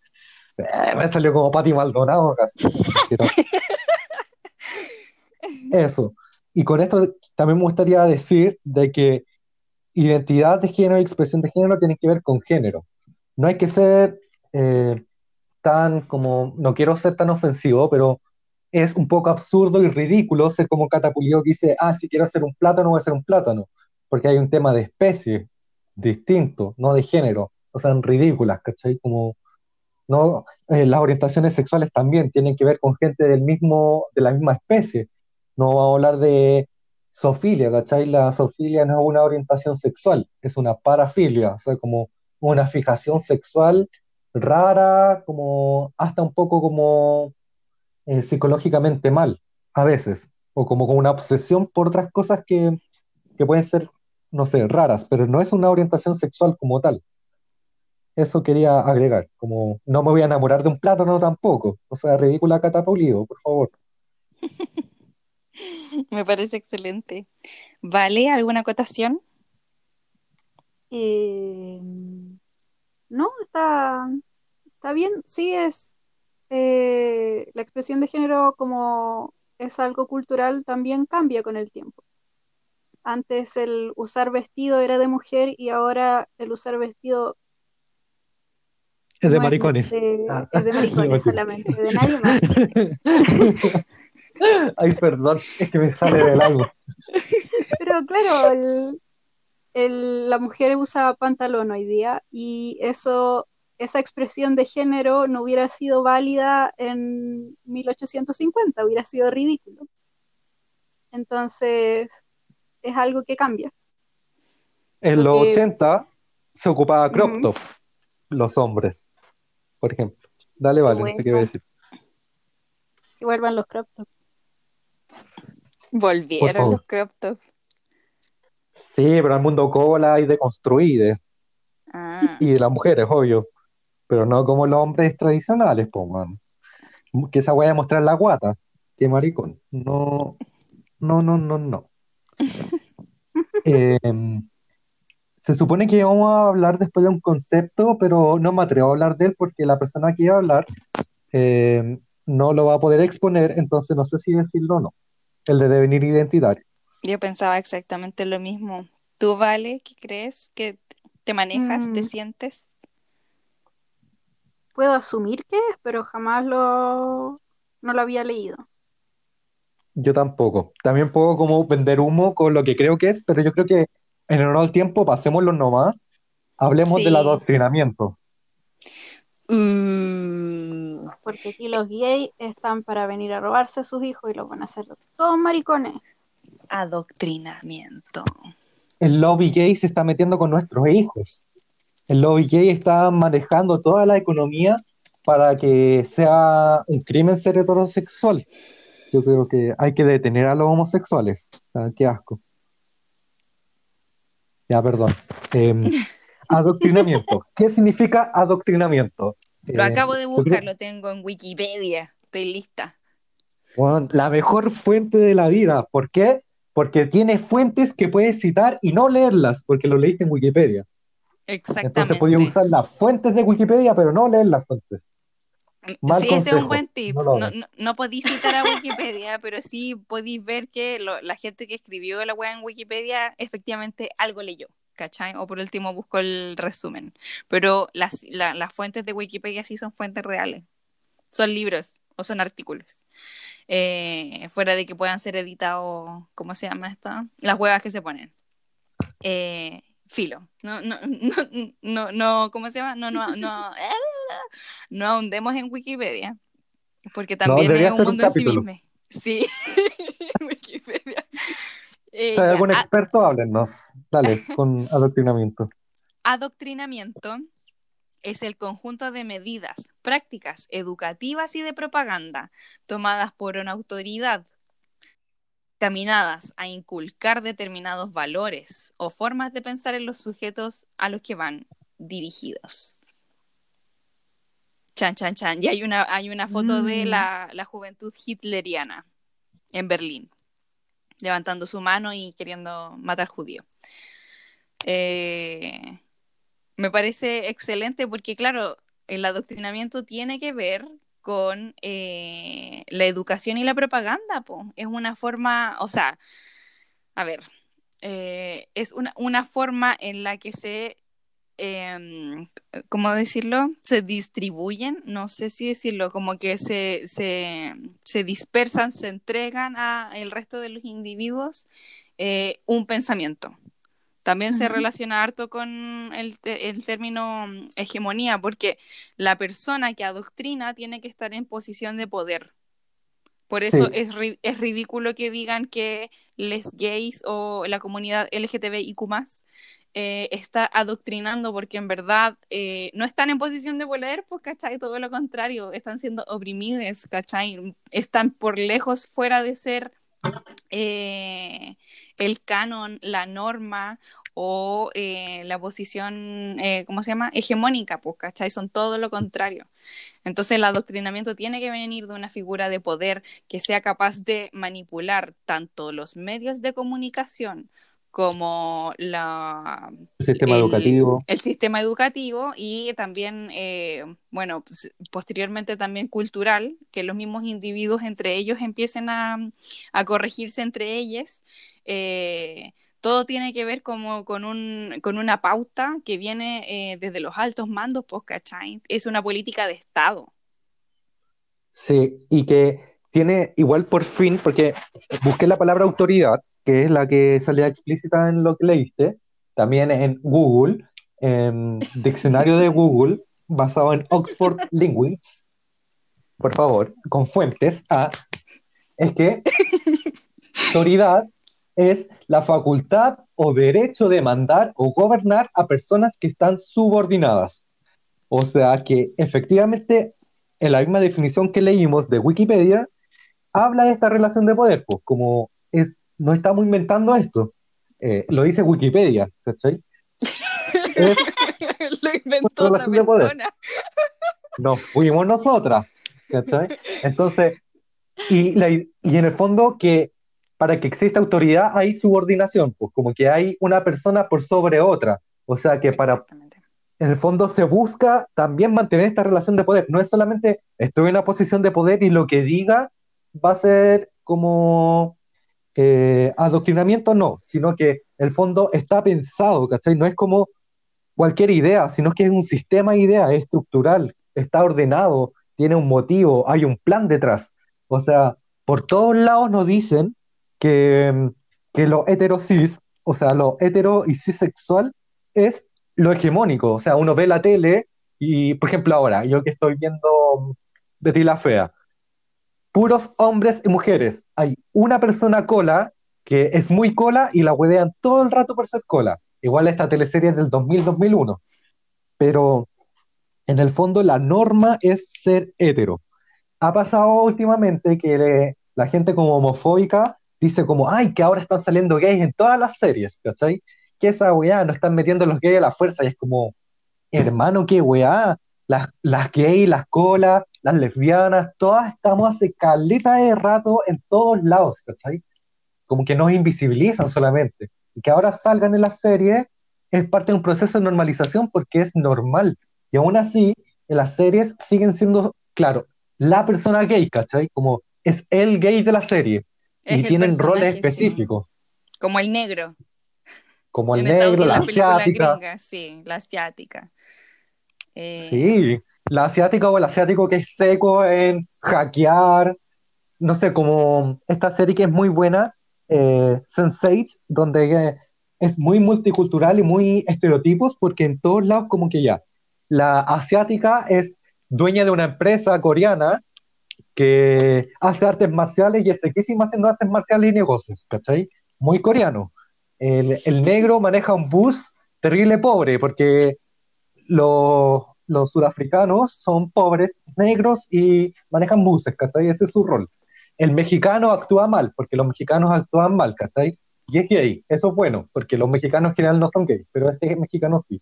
Eh, me salió como Pati Maldonado casi. Eso. Y con esto también me gustaría decir de que identidad de género y expresión de género tienen que ver con género. No hay que ser eh, tan como, no quiero ser tan ofensivo, pero es un poco absurdo y ridículo ser como Catapulio que dice, ah, si quiero hacer un plátano, voy a hacer un plátano, porque hay un tema de especie distinto, no de género. O sea, ridículas, ¿cachai? Como, no, eh, las orientaciones sexuales también tienen que ver con gente del mismo, de la misma especie. No vamos a hablar de zoofilia, ¿cachai? La zoofilia no es una orientación sexual, es una parafilia, o sea, como una fijación sexual rara, como hasta un poco como eh, psicológicamente mal, a veces, o como con una obsesión por otras cosas que, que pueden ser, no sé, raras, pero no es una orientación sexual como tal. Eso quería agregar, como no me voy a enamorar de un plátano tampoco, o sea, ridícula Catapulido, por favor. Me parece excelente. ¿Vale? ¿Alguna acotación? Eh, no, está, está bien. Sí, es eh, la expresión de género como es algo cultural también cambia con el tiempo. Antes el usar vestido era de mujer y ahora el usar vestido Es de no maricones. de- Ah. es de maricones solamente, de nadie más. Ay, perdón, es que me sale del algo. Pero claro, el- el- la mujer usa pantalón hoy día y eso, esa expresión de género no hubiera sido válida en 1850, hubiera sido ridículo. Entonces, es algo que cambia. En los Porque- 80 se ocupaba crop top, los hombres, por ejemplo. Dale, vale, no sé qué a decir. Que vuelvan los crop tops. Volvieron los crop tops. Sí, pero el mundo cola y deconstruido, Ah, y de las mujeres, obvio, pero no como los hombres tradicionales, po, man. Que esa wea de mostrar la guata, qué maricón. No, no, no, no, no. Em, se supone que vamos a hablar después de un concepto, pero no me atrevo a hablar de él porque la persona que iba a hablar em, no lo va a poder exponer, entonces no sé si decirlo o no. El de devenir identitario. yo pensaba exactamente lo mismo. ¿Tú, Vale, qué crees? ¿Que te manejas, te Mm. sientes? Puedo asumir que es, pero jamás lo, no lo había leído. Yo tampoco. También puedo como vender humo con lo que creo que es, pero yo creo que en honor al tiempo, pasémoslo nomás, hablemos del adoctrinamiento. Uh, Porque aquí los gays están para venir a robarse a sus hijos y los van a hacer todos maricones. adoctrinamiento. El lobby gay se está metiendo con nuestros hijos. El lobby gay está manejando toda la economía para que sea un crimen ser heterosexual. Yo creo que hay que detener a los homosexuales. O sea, qué asco. Ya, perdón. Em, adoctrinamiento. ¿Qué significa adoctrinamiento? Lo Eh, acabo de buscar, lo tengo en Wikipedia. Estoy lista. Bueno, la mejor fuente de la vida. ¿Por qué? Porque tiene fuentes que puedes citar y no leerlas, porque lo leíste en Wikipedia. Entonces Exactamente. podías usar las fuentes de Wikipedia, pero no leer las fuentes. Mal Sí, ese es un buen tip. no No, citar a Wikipedia, pero sí podéis ver que lo- la gente que escribió la web en Wikipedia efectivamente algo leyó, ¿cachai? O por último buscó el resumen. Pero las, la- las fuentes de Wikipedia sí son fuentes reales. Son libros o son artículos. Eh, fuera de que puedan ser editados, ¿cómo se llama esta? Las huevas que se ponen. Eh, filo. No, no, no, no, no, ¿cómo se llama? No, no, no, no ahondemos en Wikipedia. Porque también es un ser un mundo en sí mismo. Sí, Wikipedia. Eh, Si hay algún a- experto, háblenos. Dale, con adoctrinamiento. Adoctrinamiento es el conjunto de medidas, prácticas educativas y de propaganda tomadas por una autoridad caminadas a inculcar determinados valores o formas de pensar en los sujetos a los que van dirigidos. Chan, chan, chan. Y hay una, hay una foto de Mm. la, la juventud hitleriana en Berlín, levantando su mano y queriendo matar judíos. Eh, me parece excelente porque, claro, el adoctrinamiento tiene que ver con eh, la educación y la propaganda. Es una forma, o sea, a ver, eh, es una, una forma en la que se, em, ¿cómo decirlo? Se distribuyen, no sé si decirlo, como que se, se, se dispersan, se entregan a el resto de los individuos eh, un pensamiento. También se relaciona harto con el, te- el término mm, hegemonía, porque la persona que adoctrina tiene que estar en posición de poder. Por eso Sí. es, ri- es ridículo que digan que les gays o la comunidad LGTBIQ eh, está adoctrinando porque en verdad eh, no están en posición de poder, pues, ¿cachai? Todo lo contrario, están siendo oprimidos, ¿cachai? Están por lejos fuera de ser eh, el canon, la norma o eh, la posición, eh, ¿cómo se llama? Hegemónica, pues, ¿cachai? Son todo lo contrario. Entonces el adoctrinamiento tiene que venir de una figura de poder que sea capaz de manipular tanto los medios de comunicación como la, El sistema el, educativo. el sistema educativo y también, eh, bueno, pues, posteriormente también cultural, que los mismos individuos entre ellos empiecen a, a corregirse entre ellos. Eh, todo tiene que ver como con, un, con una pauta que viene eh, desde los altos mandos, pues, ¿cachai? Es una política de Estado. Sí, y que tiene igual por fin, porque busqué la palabra autoridad, que es la que salía explícita en lo que leíste, también en Google, en diccionario de Google, basado en Oxford Linguistics, por favor, con fuentes, A, es que autoridad es la facultad o derecho de mandar o gobernar a personas que están subordinadas. O sea que efectivamente, en la misma definición que leímos de Wikipedia, habla de esta relación de poder, pues como es, no estamos inventando esto, eh, lo dice Wikipedia, ¿cachai? Es- Lo inventó otra relación de poder. persona. nos fuimos nosotras, ¿cachai? Entonces, y, la- y en el fondo que para que exista autoridad hay subordinación, pues como que hay una persona por sobre otra, o sea que para en el fondo se busca también mantener esta relación de poder. No es solamente estoy en una posición de poder y lo que diga va a ser como eh, adoctrinamiento, no, sino que el fondo está pensado, ¿cachai? No es como cualquier idea, sino que es un sistema de ideas, es estructural, está ordenado, tiene un motivo, hay un plan detrás. O sea, por todos lados nos dicen que, que lo heterosis, o sea, lo hetero y cisexual es lo hegemónico. O sea, uno ve la tele y, por ejemplo, ahora, yo que estoy viendo Betty la Fea, puros hombres y mujeres. Hay una persona cola que es muy cola y la huevean todo el rato por ser cola. Igual esta teleserie es del 2000-2001. Pero en el fondo la norma es ser hetero. Ha pasado últimamente que la gente como homofóbica dice como, ay, que ahora están saliendo gays en todas las series, ¿cachai? Que esa weá, no están metiendo los gays a la fuerza y es como, hermano, qué weá, las, las gays, las colas, las lesbianas, todas estamos hace caleta de rato en todos lados, ¿cachai? Como que nos invisibilizan solamente. Y que ahora salgan en las series es parte de un proceso de normalización porque es normal. Y aún así, en las series siguen siendo, claro, la persona gay, ¿cachai? Como es el gay de la serie. Es y tienen roles personaje, sí. específicos, Como el negro. como el negro, la asiática. gringas, sí, la asiática. Eh, Sí, la asiática o el asiático que es seco en hackear, no sé, como esta serie que es muy buena, eh, Sense8, donde es muy multicultural y muy estereotipos porque en todos lados como que ya, la asiática es dueña de una empresa coreana que hace artes marciales y es sequísima haciendo artes marciales y negocios, ¿cachai? Muy coreano. El, el negro maneja un bus terrible pobre porque los, los sudafricanos son pobres, negros y manejan buses, ¿cachai? Ese es su rol. El mexicano actúa mal porque los mexicanos actúan mal, ¿cachai? Y es gay, eso es bueno, porque los mexicanos en general no son gays, pero este mexicano sí.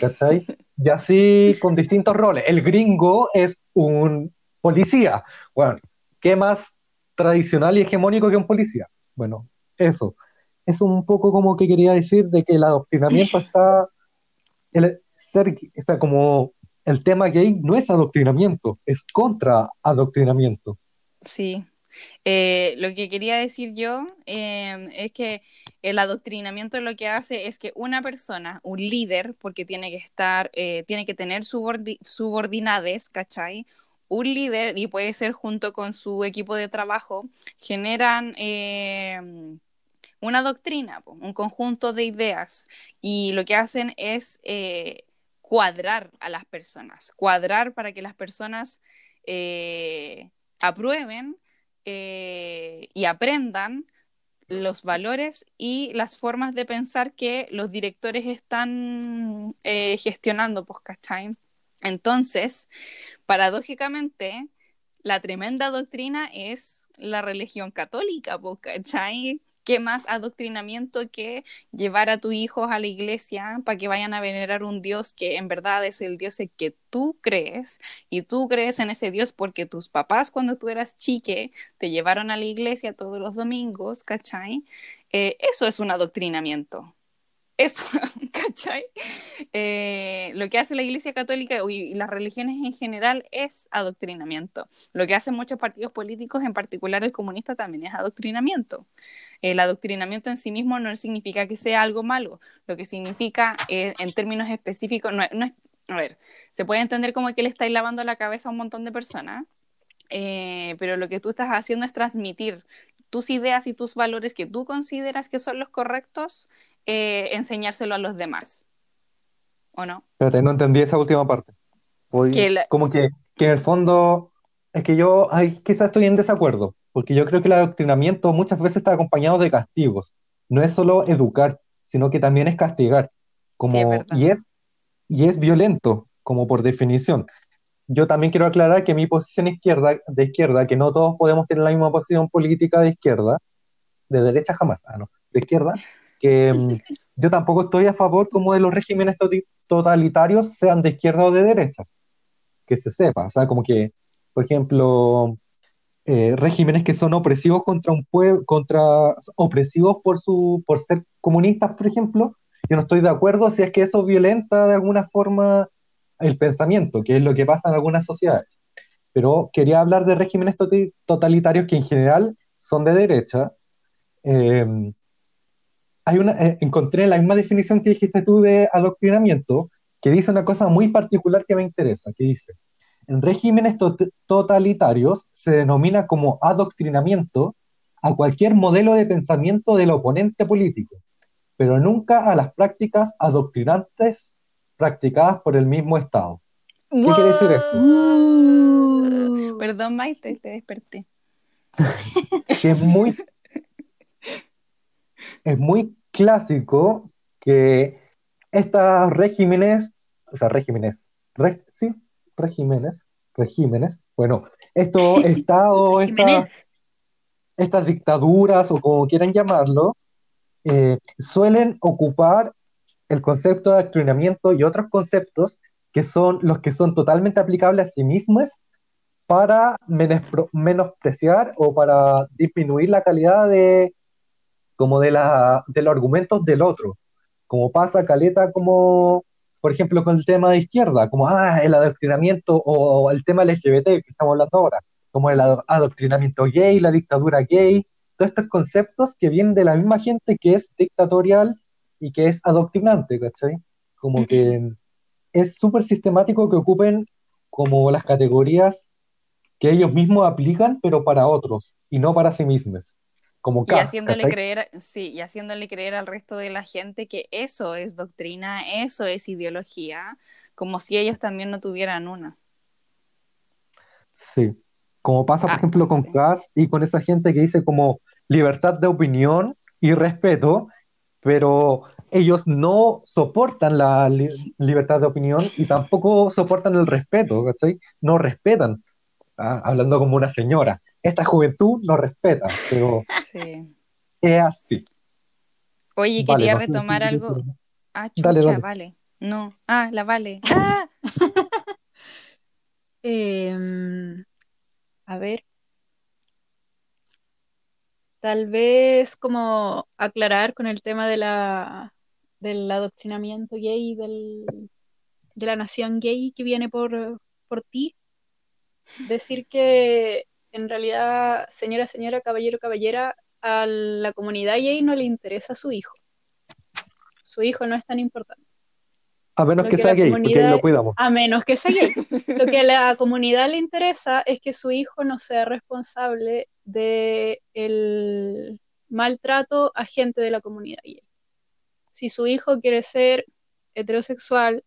¿Cachai? Y así con distintos roles. El gringo es un policía. Bueno, ¿qué más tradicional y hegemónico que un policía? Bueno, eso. Es un poco como que quería decir de que el adoctrinamiento está. El ser, o sea, como el tema gay no es adoctrinamiento, es contra adoctrinamiento. Sí. Eh, lo que quería decir yo eh, es que el adoctrinamiento lo que hace es que una persona, un líder, porque tiene que estar, eh, tiene que tener subordi subordinades, ¿cachai? Un líder, y puede ser junto con su equipo de trabajo, generan una doctrina, un conjunto de ideas, y lo que hacen es cuadrar a las personas, cuadrar para que las personas aprueben eh, y aprendan los valores y las formas de pensar que los directores están eh, gestionando, pues. Entonces, paradójicamente, la tremenda doctrina es la religión católica, ¿cachai? ¿Qué más adoctrinamiento que llevar a tus hijos a la iglesia para que vayan a venerar un Dios que en verdad es el Dios en que tú crees y tú crees en ese Dios porque tus papás cuando tú eras chique te llevaron a la iglesia todos los domingos, ¿cachai? Eh, eso es un adoctrinamiento eso, ¿cachai? Eh, lo que hace la Iglesia Católica y las religiones en general es adoctrinamiento. Lo que hacen muchos partidos políticos, en particular el comunista, también es adoctrinamiento. El adoctrinamiento en sí mismo no significa que sea algo malo. Lo que significa, eh, en términos específicos, no, es, a ver, se puede entender como que le estáis lavando la cabeza a un montón de personas, eh, pero lo que tú estás haciendo es transmitir tus ideas y tus valores que tú consideras que son los correctos eh, enseñárselo a los demás. ¿O no? Espérate, no entendí esa última parte. Como que, que, en el fondo es que yo quizás estoy en desacuerdo, porque yo creo que el adoctrinamiento muchas veces está acompañado de castigos. No es solo educar, sino que también es castigar. Como, y, es, y es violento, como por definición. Yo también quiero aclarar que mi posición izquierda, de izquierda, que no todos podemos tener la misma posición política de izquierda, de derecha jamás, ah, no, de izquierda, que mm, yo tampoco estoy a favor como de los regímenes totalitarios sean de izquierda o de derecha, que se sepa, o sea, como que, por ejemplo, eh, regímenes que son opresivos contra un pueblo, contra opresivos por su, por ser comunistas, por ejemplo, yo no estoy de acuerdo si es que eso violenta de alguna forma el pensamiento, que es lo que pasa en algunas sociedades. Pero quería hablar de regímenes totalitarios que en general son de derecha, eh, hay una, eh, encontré la misma definición que dijiste tú de adoctrinamiento, que dice una cosa muy particular que me interesa, que dice, en regímenes totalitarios se denomina como adoctrinamiento a cualquier modelo de pensamiento del oponente político, pero nunca a las prácticas adoctrinantes practicadas por el mismo Estado. ¿Qué quiere decir esto? Uh. Perdón, Maite, te desperté. que es muy es muy clásico que estos regímenes, o sea, regímenes, sí, regímenes, regímenes, bueno, estos estados, estas, estas dictaduras o como quieran llamarlo, eh, suelen ocupar el concepto de adoctrinamiento y otros conceptos que son los que son totalmente aplicables a sí mismos para menospreciar o para disminuir la calidad de, como de, la, de los argumentos del otro, como pasa Caleta como, por ejemplo, con el tema de izquierda, como, ah, el adoctrinamiento o, el tema LGBT que estamos hablando ahora, como el adoctrinamiento gay, la dictadura gay, todos estos conceptos que vienen de la misma gente que es dictatorial y que es adoctrinante, ¿cachai? Como que es súper sistemático que ocupen como las categorías que ellos mismos aplican, pero para otros y no para sí mismos. Como Y haciéndole ¿cachai? creer, sí, y haciéndole creer al resto de la gente que eso es doctrina, eso es ideología, como si ellos también no tuvieran una. Sí. Como pasa, por Ah, ejemplo, con sí. Y con esa gente que dice como libertad de opinión y respeto, pero ellos no soportan la li- libertad de opinión y tampoco soportan el respeto, ¿cachai? No respetan. Ah, hablando como una señora. Esta juventud no respeta, pero Sí. es así. Oye, Vale, quería no sé si retomar algo. Ah, Dale, chucha, dale. vale. No. Ah, la vale. Ah, Em, a ver, tal vez como aclarar con el tema de la, del adoctrinamiento gay, del, de la nación gay que viene por, por ti. Decir que en realidad, señora, señora, caballero, caballera, a la comunidad gay no le interesa su hijo. Su hijo no es tan importante. A menos Lo que que sea gay, porque lo cuidamos. A menos que sea gay. Lo que a la comunidad le interesa es que su hijo no sea responsable de el maltrato a gente de la comunidad gay. Si su hijo quiere ser heterosexual,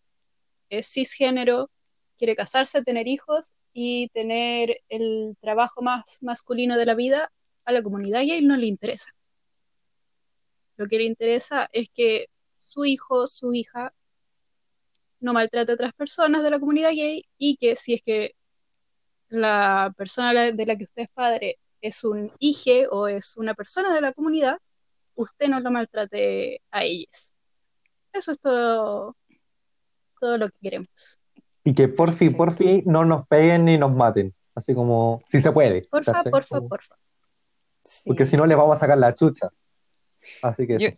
es cisgénero, quiere casarse, tener hijos y tener el trabajo más masculino de la vida, a la comunidad gay no le interesa. Lo que le interesa es que su hijo, su hija, no maltrate a otras personas de la comunidad gay y que si es que la persona de la que usted es padre es un hije o es una persona de la comunidad, usted no lo maltrate a ellas. Eso es todo, todo lo que queremos. Y que por fin, por fin no nos peguen ni nos maten. Así como, si se puede. Porfa, ¿cachai? porfa, Como- porfa. sí. Porque si no, les vamos a sacar la chucha. Así que Yo-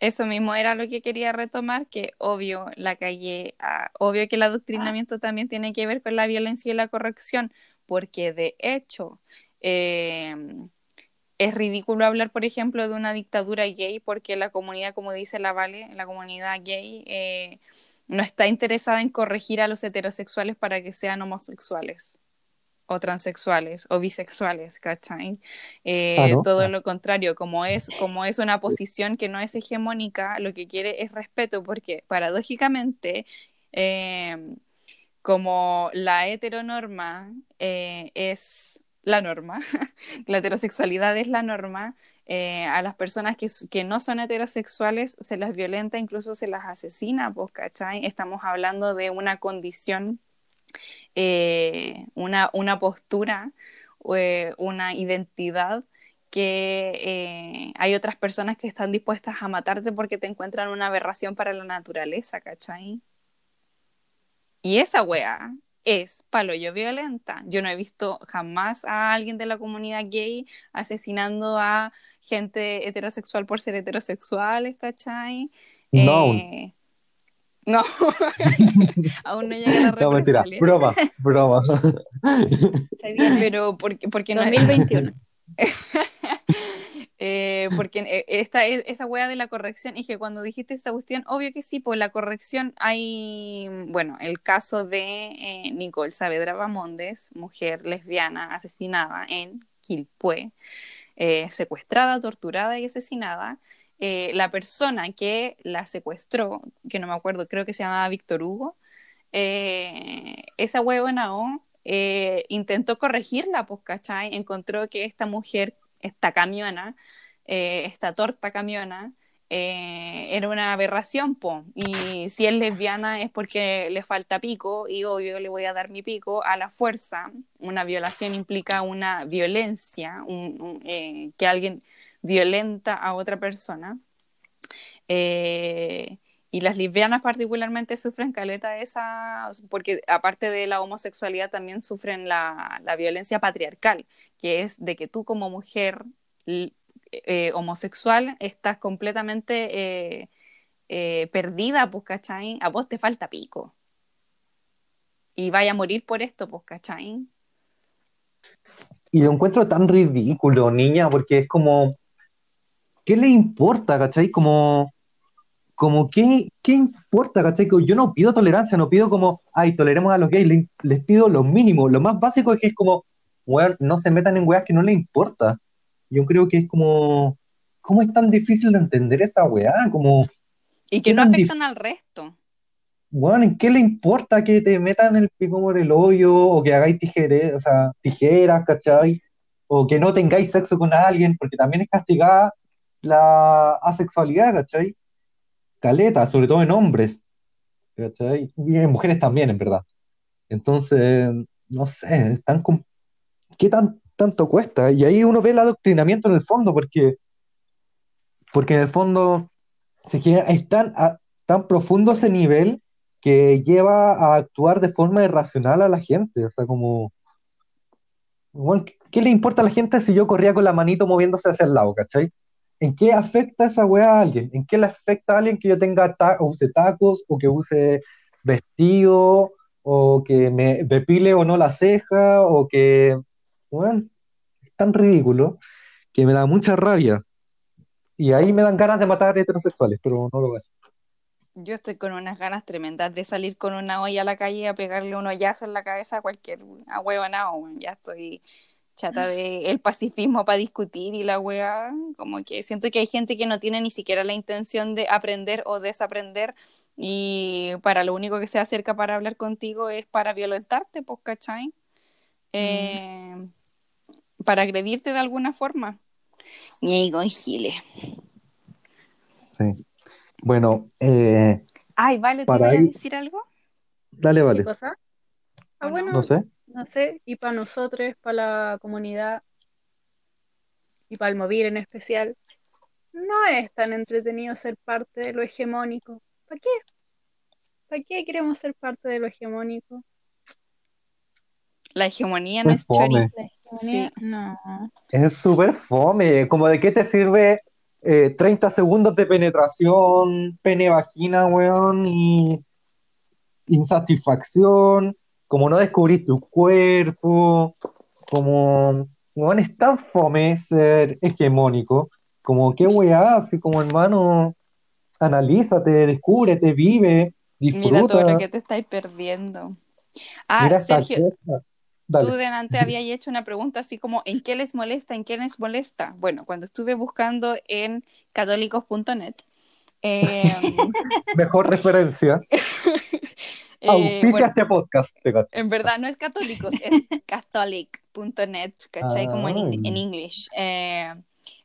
eso. Mismo era lo que quería retomar, que obvio la calle, ah, obvio que el adoctrinamiento también tiene que ver con la violencia y la corrección, porque de hecho eh, es ridículo hablar, por ejemplo, de una dictadura gay, porque la comunidad, como dice la Vale, la comunidad gay eh, no está interesada en corregir a los heterosexuales para que sean homosexuales o transexuales o bisexuales, ¿cachai? Eh, Ah, ¿no? Todo lo contrario, como es, como es una posición que no es hegemónica, lo que quiere es respeto, porque paradójicamente, eh, como la heteronorma eh, es la norma, la heterosexualidad es la norma, eh, a las personas que, que no son heterosexuales se las violenta, incluso se las asesina, pues, ¿cachai? Estamos hablando de una condición eh, una, una postura, eh, una identidad que hay otras personas que están dispuestas a matarte porque te encuentran una aberración para la naturaleza, ¿cachai? Y esa wea es paloyo violenta. Yo no he visto jamás a alguien de la comunidad gay asesinando a gente heterosexual por ser heterosexuales, ¿cachai? No. Eh, no, aún no llega la No, mentira. Broma, broma. Pero porque, porque no 2021. Eh, porque eh, esta, es- esa wea de la corrección, que cuando dijiste esa cuestión, obvio que sí, pues la corrección hay, bueno, el caso de eh, Nicole Saavedra Bamondes, mujer lesbiana asesinada en Quilpué, eh, secuestrada, torturada y asesinada. La persona que la secuestró, que no me acuerdo, creo que se llamaba Víctor Hugo, esa huevona o intentó corregirla, pues, ¿cachai? Encontró que esta mujer, esta camiona, eh, esta torta camiona, eh, era una aberración, po. Y si es lesbiana es porque le falta pico, y obvio le voy a dar mi pico a la fuerza. Una violación implica una violencia, eh, que alguien violenta a otra persona. Y las lesbianas particularmente sufren caleta esa, porque aparte de la homosexualidad también sufren la, violencia patriarcal, que es de que tú como mujer l- eh, homosexual estás completamente eh, eh, perdida, pues, ¿cachai? A vos te falta pico. Y vaya a morir por esto, pues, ¿cachai? Y lo encuentro tan ridículo, niña, porque es como, ¿qué le importa, cachai? Como, como ¿qué, qué importa, cachai? Yo no pido tolerancia, no pido como, ay, toleremos a los gays, le- les pido lo mínimo, lo más básico es que es como, weón, no se metan en weas que no les importa. Yo creo que es como, ¿cómo es tan difícil de entender esa weá? Como, Y que ¿Qué no tan afectan al resto. weón, ¿en qué le importa que te metan el pico por el hoyo o que hagáis tijeras, o sea, tijeras, ¿cachai? O que no tengáis sexo con alguien, porque también es castigada la asexualidad, ¿cachai? Caleta, sobre todo en hombres, ¿cachai? Y en mujeres también, en verdad. Entonces, no sé, ¿qué tan, tanto cuesta? Y ahí uno ve el adoctrinamiento en el fondo, porque, porque en el fondo se genera, es tan, a- tan profundo ese nivel que lleva a actuar de forma irracional a la gente. O sea, como, bueno, ¿qué, qué le importa a la gente si yo corría con la manito moviéndose hacia el lado, ¿cachai? ¿En qué afecta esa weá a alguien? ¿En qué le afecta a alguien que yo tenga ta- use tacos o que use vestido o que me depile o no la ceja o que, bueno, es tan ridículo que me da mucha rabia. Y ahí me dan ganas de matar heterosexuales, pero no lo voy a hacer. Yo estoy con unas ganas tremendas de salir con una olla a la calle a pegarle un hoyazo en la cabeza a cualquier ahuevanao. weón. Ya estoy chata de el pacifismo para discutir y la wea. Como que siento que hay gente que no tiene ni siquiera la intención de aprender o desaprender y para lo único que se acerca para hablar contigo es para violentarte, pues, ¿cachai? Eh, para agredirte de alguna forma. Y con giles. Sí. Bueno, eh, Ay, vale, ¿te Para iba a decir algo? dale, ¿Qué vale. cosa? Ah, No sé. No sé, y para nosotros, para la comunidad y para el Movir en especial, no es tan entretenido ser parte de lo hegemónico. ¿Para qué? ¿Para qué queremos ser parte de lo hegemónico? La hegemonía no Es chori. fome. La hegemonía, Sí. no. Es súper fome. Como de qué te sirve eh, 30 segundos de penetración, pene vagina, weón, y insatisfacción, como no descubrir tu cuerpo, como, weón, es tan fome ser hegemónico, como qué weá, así como hermano, analízate, descúbrete, vive, Mira todo disfruta, lo que te estáis perdiendo. Ah, mira Sergio, tú delante habías hecho una pregunta así como ¿en qué les molesta? ¿En qué les molesta? Bueno, cuando estuve buscando en católicos.net, eh, Mejor referencia. eh, Auspicia bueno, este podcast, en verdad no es católicos, es catholic.net, ¿cachai? Como en, Ah. en English. Eh,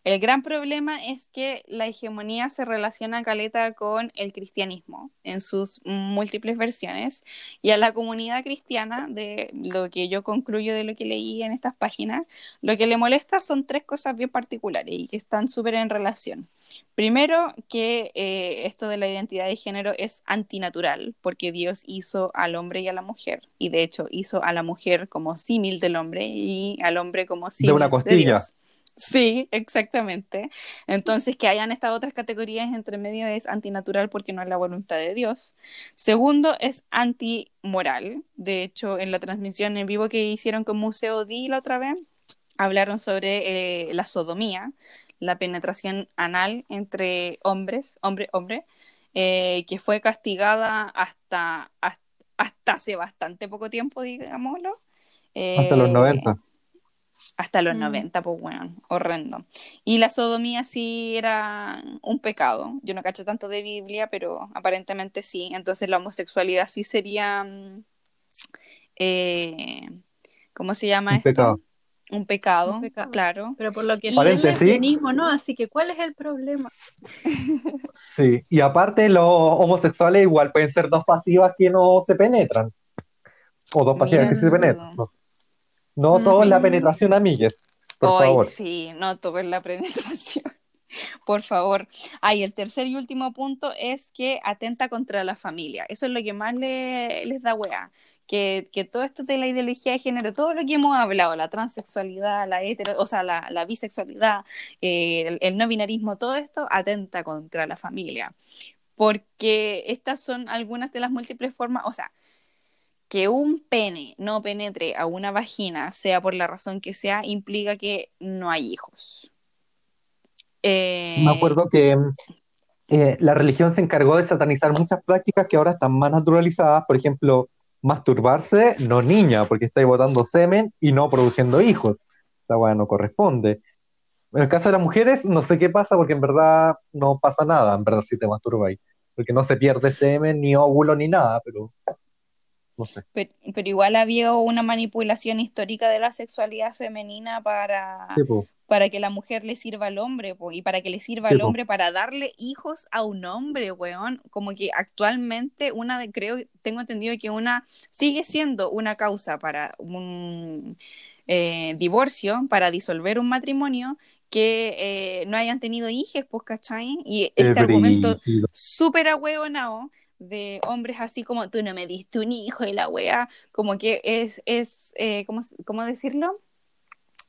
el gran problema es que la hegemonía se relaciona caleta con el cristianismo en sus múltiples versiones y a la comunidad cristiana, de lo que yo concluyo de lo que leí en estas páginas, lo que le molesta son tres cosas bien particulares y que están súper en relación. Primero, que eh, esto de la identidad de género es antinatural, porque Dios hizo al hombre y a la mujer, y de hecho hizo a la mujer como símil del hombre y al hombre como símil una costilla. Dios. Sí, exactamente. Entonces, que hayan estas otras categorías entre medio es antinatural porque no es la voluntad de Dios. Segundo, es antimoral. De hecho, en la transmisión en vivo que hicieron con Museo Di la otra vez, hablaron sobre eh, la sodomía, la penetración anal entre hombres, hombre-hombre, eh, que fue castigada hasta, hasta, hasta hace bastante poco tiempo, digámoslo. Hasta los Eh, 90. hasta los Mm. 90, pues bueno, horrendo. Y la sodomía sí era un pecado. Yo no cacho tanto de Biblia, pero aparentemente sí. Entonces la homosexualidad sí sería, mm, eh, ¿cómo se llama Un esto? pecado. Un pecado, Un pecado. claro. Pero por lo que sé, el lesbianismo no, así que ¿cuál es el problema? Sí, y aparte los homosexuales igual pueden ser dos pasivas que no se penetran. O dos pasivas que se penetran. No, no todo es la penetración, amigues. Por Ay, favor. sí, no todo es la penetración. Por favor. Ay, el tercer y último punto es que atenta contra la familia. Eso es lo que más le- les da wea. Que, que todo esto de la ideología de género, todo lo que hemos hablado, la transexualidad, la hetero, o sea, la, la bisexualidad, eh, el, el no binarismo, todo esto atenta contra la familia. Porque estas son algunas de las múltiples formas, o sea, que un pene no penetre a una vagina, sea por la razón que sea, implica que no hay hijos. Eh, Me acuerdo que eh, la religión se encargó de satanizar muchas prácticas que ahora están más naturalizadas. Por ejemplo, masturbarse, no niña, porque estáis botando semen y no produciendo hijos. Esa weá no corresponde. En el caso de las mujeres, no sé qué pasa porque en verdad no pasa nada, en verdad, si te masturbas Porque no se pierde semen, ni óvulo, ni nada, pero no sé. Pero, pero igual había una manipulación histórica de la sexualidad femenina para, Sí. Para que la mujer le sirva al hombre, po, y para que le sirva Sí, al po. hombre para darle hijos a un hombre, weón. Como que actualmente una de, creo, tengo entendido que una sigue siendo una causa para un eh, divorcio, para disolver un matrimonio, que eh, no hayan tenido hijos, pues, ¿cachai? Y este argumento brígido. súper ahueonado de hombres así como tú no me diste un hijo y la wea, como que es, es eh, ¿cómo, cómo decirlo?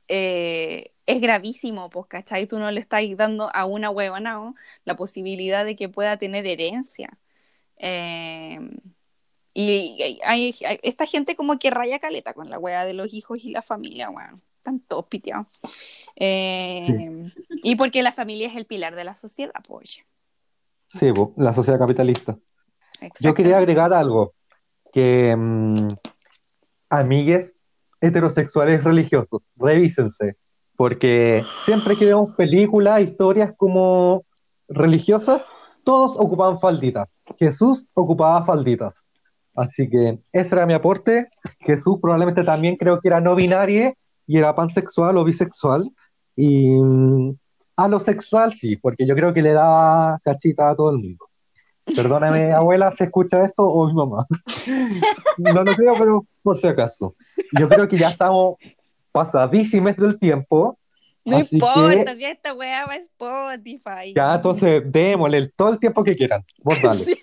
Eh, es gravísimo, pues, ¿cachai? Tú no le estás dando a una huevonao la posibilidad de que pueda tener herencia. Eh, y hay, esta gente como que raya caleta con la wea de los hijos y la familia, weón. Están todos piteados. Eh, Y porque la familia es el pilar de la sociedad, pues. Sí, la sociedad capitalista. Yo quería agregar algo, que mm, amigues heterosexuales religiosos, revísense, porque siempre que vemos películas, historias como religiosas, todos ocupaban falditas. Jesús ocupaba falditas. Así que ese era mi aporte. Jesús probablemente también creo que era no binario y era pansexual o bisexual. Y mm, alosexual sí, porque yo creo que le daba cachita a todo el mundo. Perdóname, abuela, si escucha esto o mi mamá. No lo creo, pero por si acaso. Yo creo que ya estamos pasadísimos del tiempo. No así importa, que si esta weá va a Spotify. ya, entonces démosle el- todo el tiempo que quieran. Vos dale. Sí,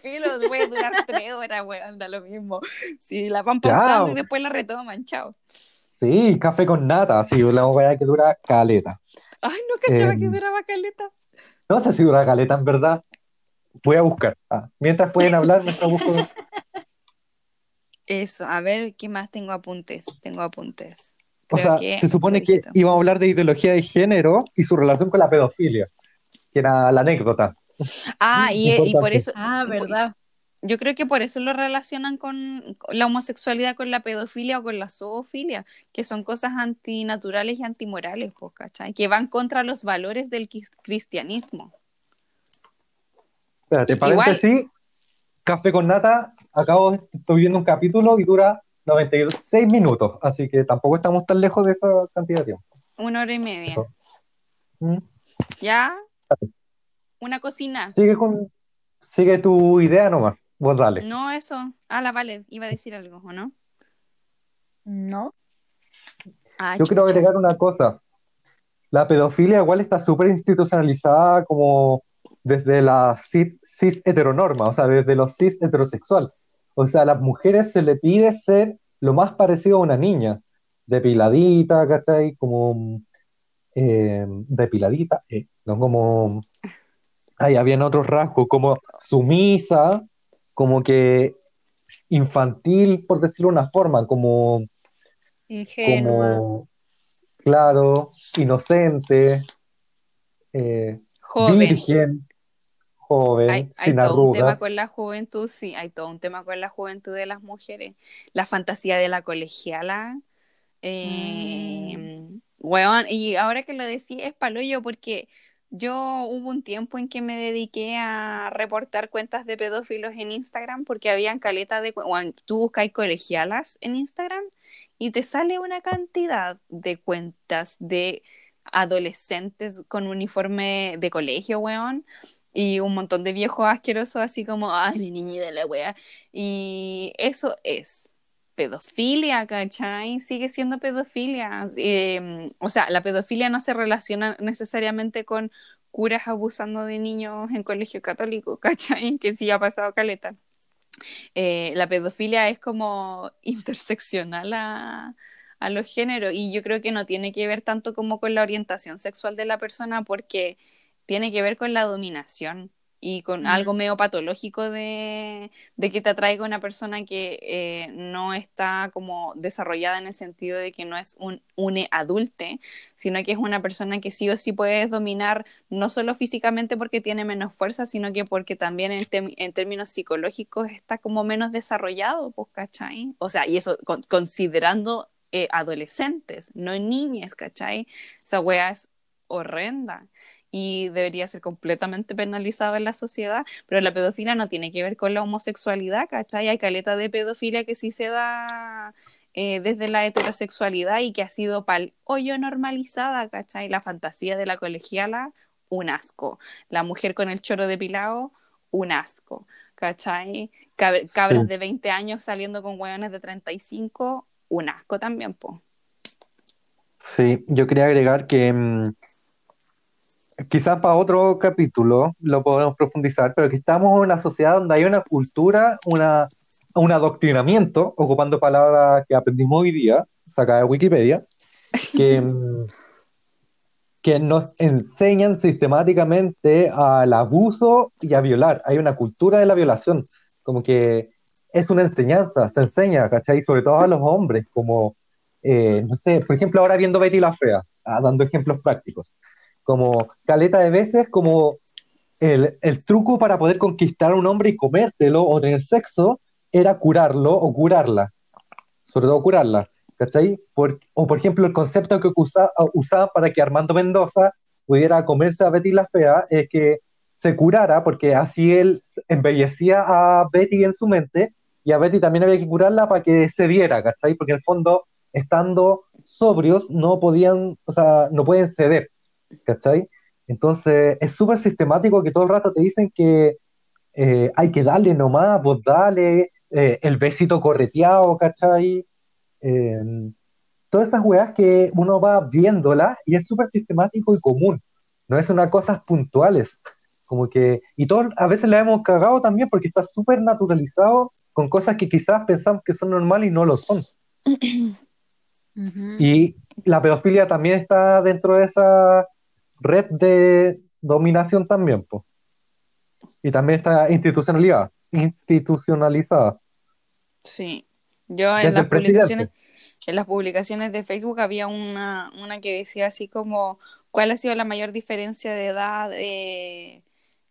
filo, voy a durar tres horas, weón, da lo mismo. Si la van pausando y después la retoman, chao. Sí, café con nata, así, la weá que dura caleta. Ay, no cachaba Em, que duraba caleta. No sé si dura caleta, en verdad. Voy a buscar. Ah, mientras pueden hablar, mientras busco. Eso, a ver, ¿qué más tengo apuntes? Tengo apuntes. O sea, que se supone que íbamos a hablar de ideología de género y su relación con la pedofilia, que era la anécdota. Ah, y, y por eso, Ah, verdad. yo creo que por eso lo relacionan con la homosexualidad, con la pedofilia o con la zoofilia, que son cosas antinaturales y antimorales, ¿cachai? Que van contra los valores del cristianismo. Espérate, Igual- paréntesis, café con nata, acabo, de- estoy viendo un capítulo y dura 96 minutos, así que tampoco estamos tan lejos de esa cantidad de tiempo. Una hora y media. Eso. ¿Mm? ¿Ya? Una cocina. Sigue con, sigue tu idea nomás, vos dale. No, eso. Ah, la vale, iba a decir algo, ¿o no? No. Ah, Yo quiero agregar una cosa. La pedofilia igual está súper institucionalizada como desde la cis, cis heteronorma, o sea, desde los cis heterosexual. O sea, a las mujeres se le pide ser lo más parecido a una niña, depiladita, ¿cachai? Como eh, depiladita, eh, no como... Ahí habían otros rasgos, como sumisa, como que infantil, por decirlo de una forma, como Ingenua. como, claro, inocente, eh, Joven. virgen, joven, Hay, hay sin todo un tema con la juventud, sí, hay todo un tema con la juventud de las mujeres. La fantasía de la colegiala. Eh, weón, y ahora que lo decía es paloyo porque yo hubo un tiempo en que me dediqué a reportar cuentas de pedófilos en Instagram porque habían caleta de... weón, tú buscáis colegialas en Instagram y te sale una cantidad de cuentas de adolescentes con uniforme de colegio, weón, y un montón de viejos asquerosos así como, ay, mi niñita la wea. Y eso es pedofilia, ¿cachai? Sigue siendo pedofilia. Eh, o sea, la pedofilia no se relaciona necesariamente con curas abusando de niños en colegio católico, ¿cachai? Que sí ha pasado caleta. Eh, la pedofilia es como interseccional a, a los géneros y yo creo que no tiene que ver tanto como con la orientación sexual de la persona porque tiene que ver con la dominación y con Mm. algo medio patológico de, de que te atraiga una persona que eh, no está como desarrollada en el sentido de que no es un une adulte, sino que es una persona que sí o sí puedes dominar no solo físicamente porque tiene menos fuerza, sino que porque también en, términos psicológicos está como menos desarrollado, pues, ¿cachai? O sea, y eso con- considerando eh, adolescentes, no niñas, ¿cachai? Esa wea es horrenda y debería ser completamente penalizado en la sociedad, pero la pedofilia no tiene que ver con la homosexualidad, ¿cachai? Hay caleta de pedofilia que sí se da eh, desde la heterosexualidad y que ha sido pal hoyo normalizada, ¿cachai? La fantasía de la colegiala, un asco. La mujer con el choro depilado, un asco, ¿cachai? Cab- cabras Sí. de 20 años saliendo con hueones de 35, un asco también, po. Sí, yo quería agregar que mm, quizás para otro capítulo lo podemos profundizar, pero que estamos en una sociedad donde hay una cultura, una, un adoctrinamiento, ocupando palabras que aprendimos hoy día, sacadas de Wikipedia, que, mm, que nos enseñan sistemáticamente al abuso y a violar. Hay una cultura de la violación, como que es una enseñanza, se enseña, ¿cachai? Sobre todo a los hombres, como, eh, no sé, por ejemplo, ahora viendo Betty la Fea, ah, dando ejemplos prácticos, como caleta de veces, como el, el truco para poder conquistar a un hombre y comértelo o tener sexo era curarlo o curarla, sobre todo curarla, ¿cachai? O por ejemplo, el concepto que usa, usaba para que Armando Mendoza pudiera comerse a Betty la Fea es que se curara, porque así él embellecía a Betty en su mente y a Betty también había que curarla para que se diera, ¿cachai? Porque en el fondo, estando sobrios, no podían, o sea, no pueden ceder, ¿cachai? Entonces, es súper sistemático que todo el rato te dicen que eh, hay que darle nomás, vos dale, eh, el besito correteado, ¿cachai? Eh, todas esas weas que uno va viéndolas y es súper sistemático y común, no es una cosas puntuales, como que, y todos a veces la hemos cagado también porque está súper naturalizado con cosas que quizás pensamos que son normales y no lo son. Ujú. Y la pedofilia también está dentro de esa red de dominación también, po. Y también está institucionalizada, institucionalizada. Sí. Yo en las publicaciones, en las publicaciones de Facebook había una, una que decía así como ¿cuál ha sido la mayor diferencia de edad eh,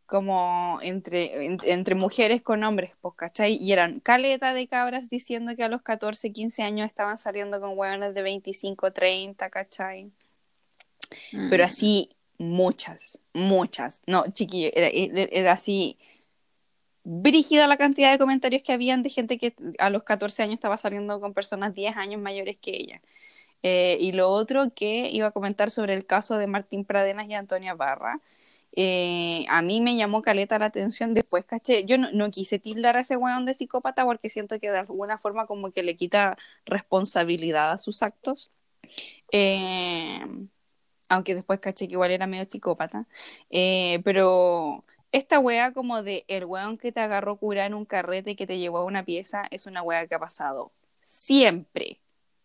como entre, en- entre mujeres con hombres? Pues, ¿cachai? Y eran caleta de cabras diciendo que a los 14, 15 años estaban saliendo con hueones de 25, 30, ¿cachai? Pero Mm. así muchas, muchas. No, chiquillo, era, así brígida la cantidad de comentarios que habían de gente que a los 14 años estaba saliendo con personas 10 años mayores que ella. Eh, y lo otro que iba a comentar sobre el caso de Martín Pradenas y Antonia Barra. eh, a mí me llamó caleta la atención después, caché, yo no, no quise tildar a ese weón de psicópata porque siento que de alguna forma como que le quita responsabilidad a sus actos. Eh, aunque después caché que igual era medio psicópata. Eh, pero esta wea como de el weón que te agarró cura en un carrete y que te llevó a una pieza es una wea que ha pasado siempre.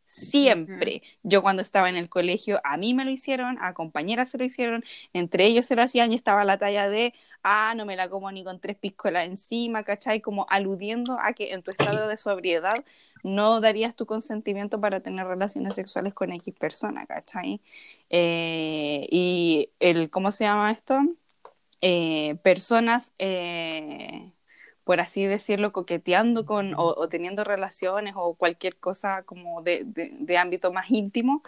Siempre. Yo cuando estaba en el colegio, a mí me lo hicieron, a compañeras se lo hicieron, entre ellos se lo hacían y estaba la talla de, ah, no me la como ni con tres piscolas encima, ¿cachai? Como aludiendo a que en tu estado de sobriedad no darías tu consentimiento para tener relaciones sexuales con X persona, ¿cachai? Eh, y el, ¿cómo se llama esto? Eh, personas, eh, por así decirlo, coqueteando con o, o teniendo relaciones o cualquier cosa como de, de- ámbito más íntimo,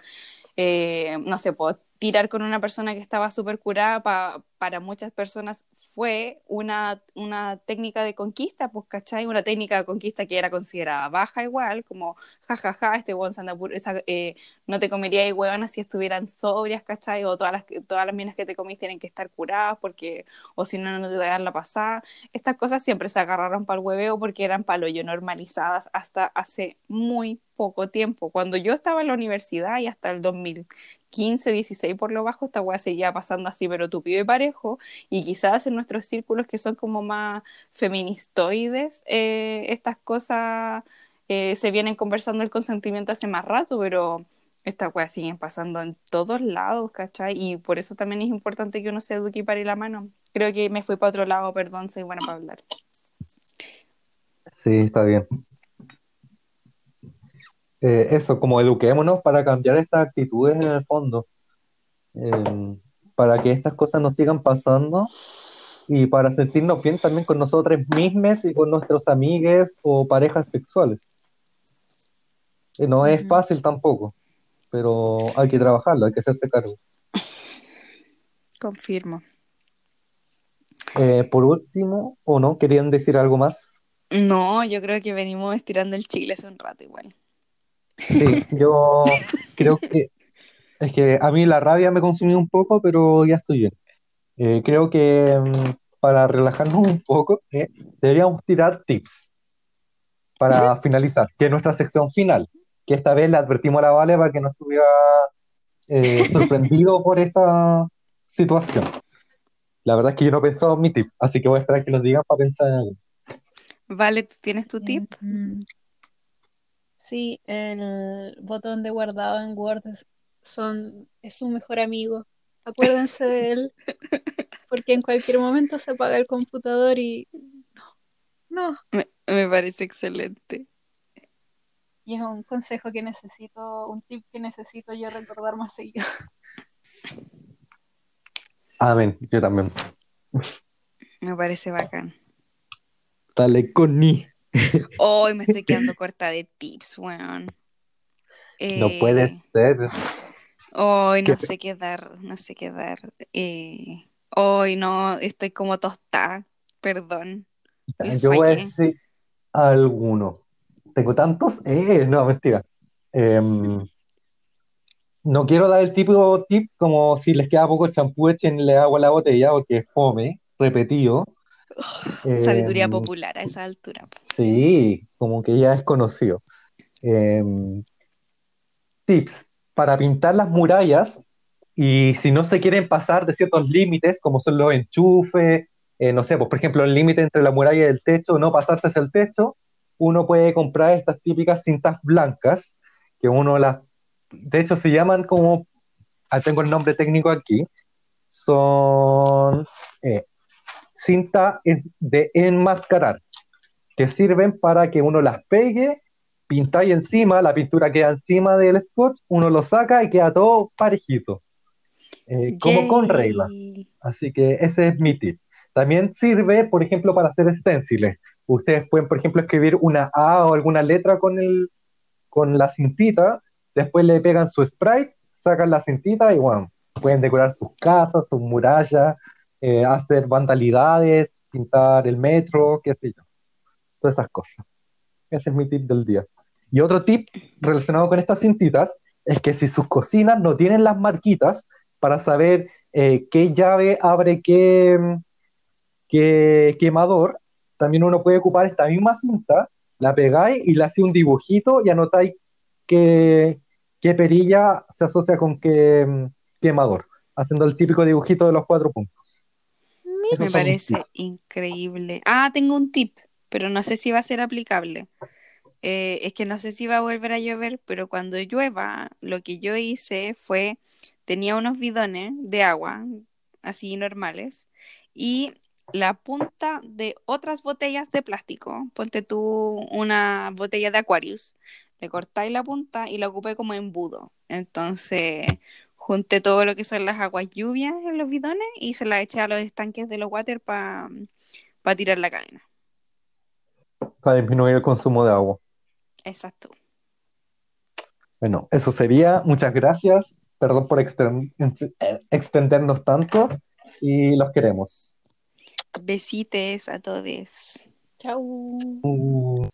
eh, no sé, puedo tirar con una persona que estaba súper curada pa- para muchas personas fue una, una técnica de conquista, pues, ¿cachai? Una técnica de conquista que era considerada baja igual, como, jajaja, este weón se anda pur- esa, eh, no te comería y si estuvieran sobrias, ¿cachai? O todas las, todas las minas que te comís tienen que estar curadas porque, o si no, no te dan la pasada. Estas cosas siempre se agarraron para el hueveo porque eran palo yo normalizadas hasta hace muy poco tiempo. Cuando yo estaba en la universidad y hasta el 2015, 16 por lo bajo, esta weá seguía pasando así, pero tupido y parejo. Y quizás en nuestros círculos que son como más feministoides, eh, estas cosas eh, se vienen conversando el consentimiento hace más rato, pero estas weas siguen pasando en todos lados, ¿cachai? Y por eso también es importante que uno se eduque y pare la mano. Creo que me fui para otro lado, perdón, soy buena para hablar. Sí, está bien. Eh, eso, como eduquémonos para cambiar estas actitudes en el fondo, eh, para que estas cosas no sigan pasando y para sentirnos bien también con nosotros mismos y con nuestros amigues o parejas sexuales. Eh, no es fácil tampoco, pero hay que trabajarlo, hay que hacerse cargo. Confirmo. Eh, por último, ¿o no? ¿Querían decir algo más? No, yo creo que venimos estirando el chile hace un rato igual. Sí, yo creo que es que a mí la rabia me consumió un poco, pero ya estoy bien. Eh, creo que mm, para relajarnos un poco, eh, deberíamos tirar tips para finalizar, que es nuestra sección final, que esta vez le advertimos a la Vale para que no estuviera eh, sorprendido por esta situación. La verdad es que yo no he pensado en mi tip, así que voy a esperar que los digan para pensar en algo. Vale, ¿tú ¿tienes tu tip? Sí, el botón de guardado en Word es, son, es su mejor amigo. Acuérdense de él, porque en cualquier momento se apaga el computador y no, no. Me, me parece excelente. Y es un consejo que necesito, un tip que necesito yo recordar más seguido. Amén, yo también. Me parece bacán. Dale con Hoy me estoy quedando corta de tips, weón. No Eh, puede ser. Hoy no ¿Qué? sé qué dar, no sé qué dar. Eh, hoy no, estoy como tostada, perdón. Yo voy a decir alguno. ¿Tengo tantos? Eh, no, mentira. Em, no quiero dar el típico tip como si les queda poco champú, échenle agua a la botella, porque es fome, repetido. Sabiduría Em, popular a esa altura. Sí, como que ya es conocido. Em, tips para pintar las murallas y si no se quieren pasar de ciertos límites, como son los enchufes, eh, no sé, pues por ejemplo el límite entre la muralla y el techo, no pasarse hacia el techo, uno puede comprar estas típicas cintas blancas, que uno las, de hecho se llaman como, ah, tengo el nombre técnico aquí, son eh, cinta de enmascarar que sirven para que uno las pegue, pintáis encima, la pintura queda encima del scotch, uno lo saca y queda todo parejito, eh, como con regla. Así que ese es mi tip. También sirve, por ejemplo, para hacer stenciles. Ustedes pueden, por ejemplo, escribir una A o alguna letra con el, con la cintita, después le pegan su sprite, sacan la cintita y bueno, pueden decorar sus casas, sus murallas, eh, hacer vandalidades, pintar el metro, qué sé yo. Todas esas cosas. Ese es mi tip del día. Y otro tip relacionado con estas cintitas es que si sus cocinas no tienen las marquitas para saber eh, qué llave abre qué, qué quemador, también uno puede ocupar esta misma cinta, la pegáis y le hacéis un dibujito y anotáis qué, qué perilla se asocia con qué mm, quemador, haciendo el típico dibujito de los cuatro puntos. Esos Me parece tips. increíble. Ah, tengo un tip, pero no sé si va a ser aplicable. Eh, es que no sé si va a volver a llover, pero cuando llueva, lo que yo hice fue, tenía unos bidones de agua, así normales, y la punta de otras botellas de plástico. Ponte tú una botella de Aquarius, le cortáis la punta y la ocupé como embudo. Entonces, junté todo lo que son las aguas lluvias en los bidones y se las eché a los estanques de los water para tirar la cadena. Para disminuir el consumo de agua. Exacto. Bueno, eso sería. Muchas gracias. Perdón por exten- extendernos tanto y los queremos. Besites a todos. Chau. Uh.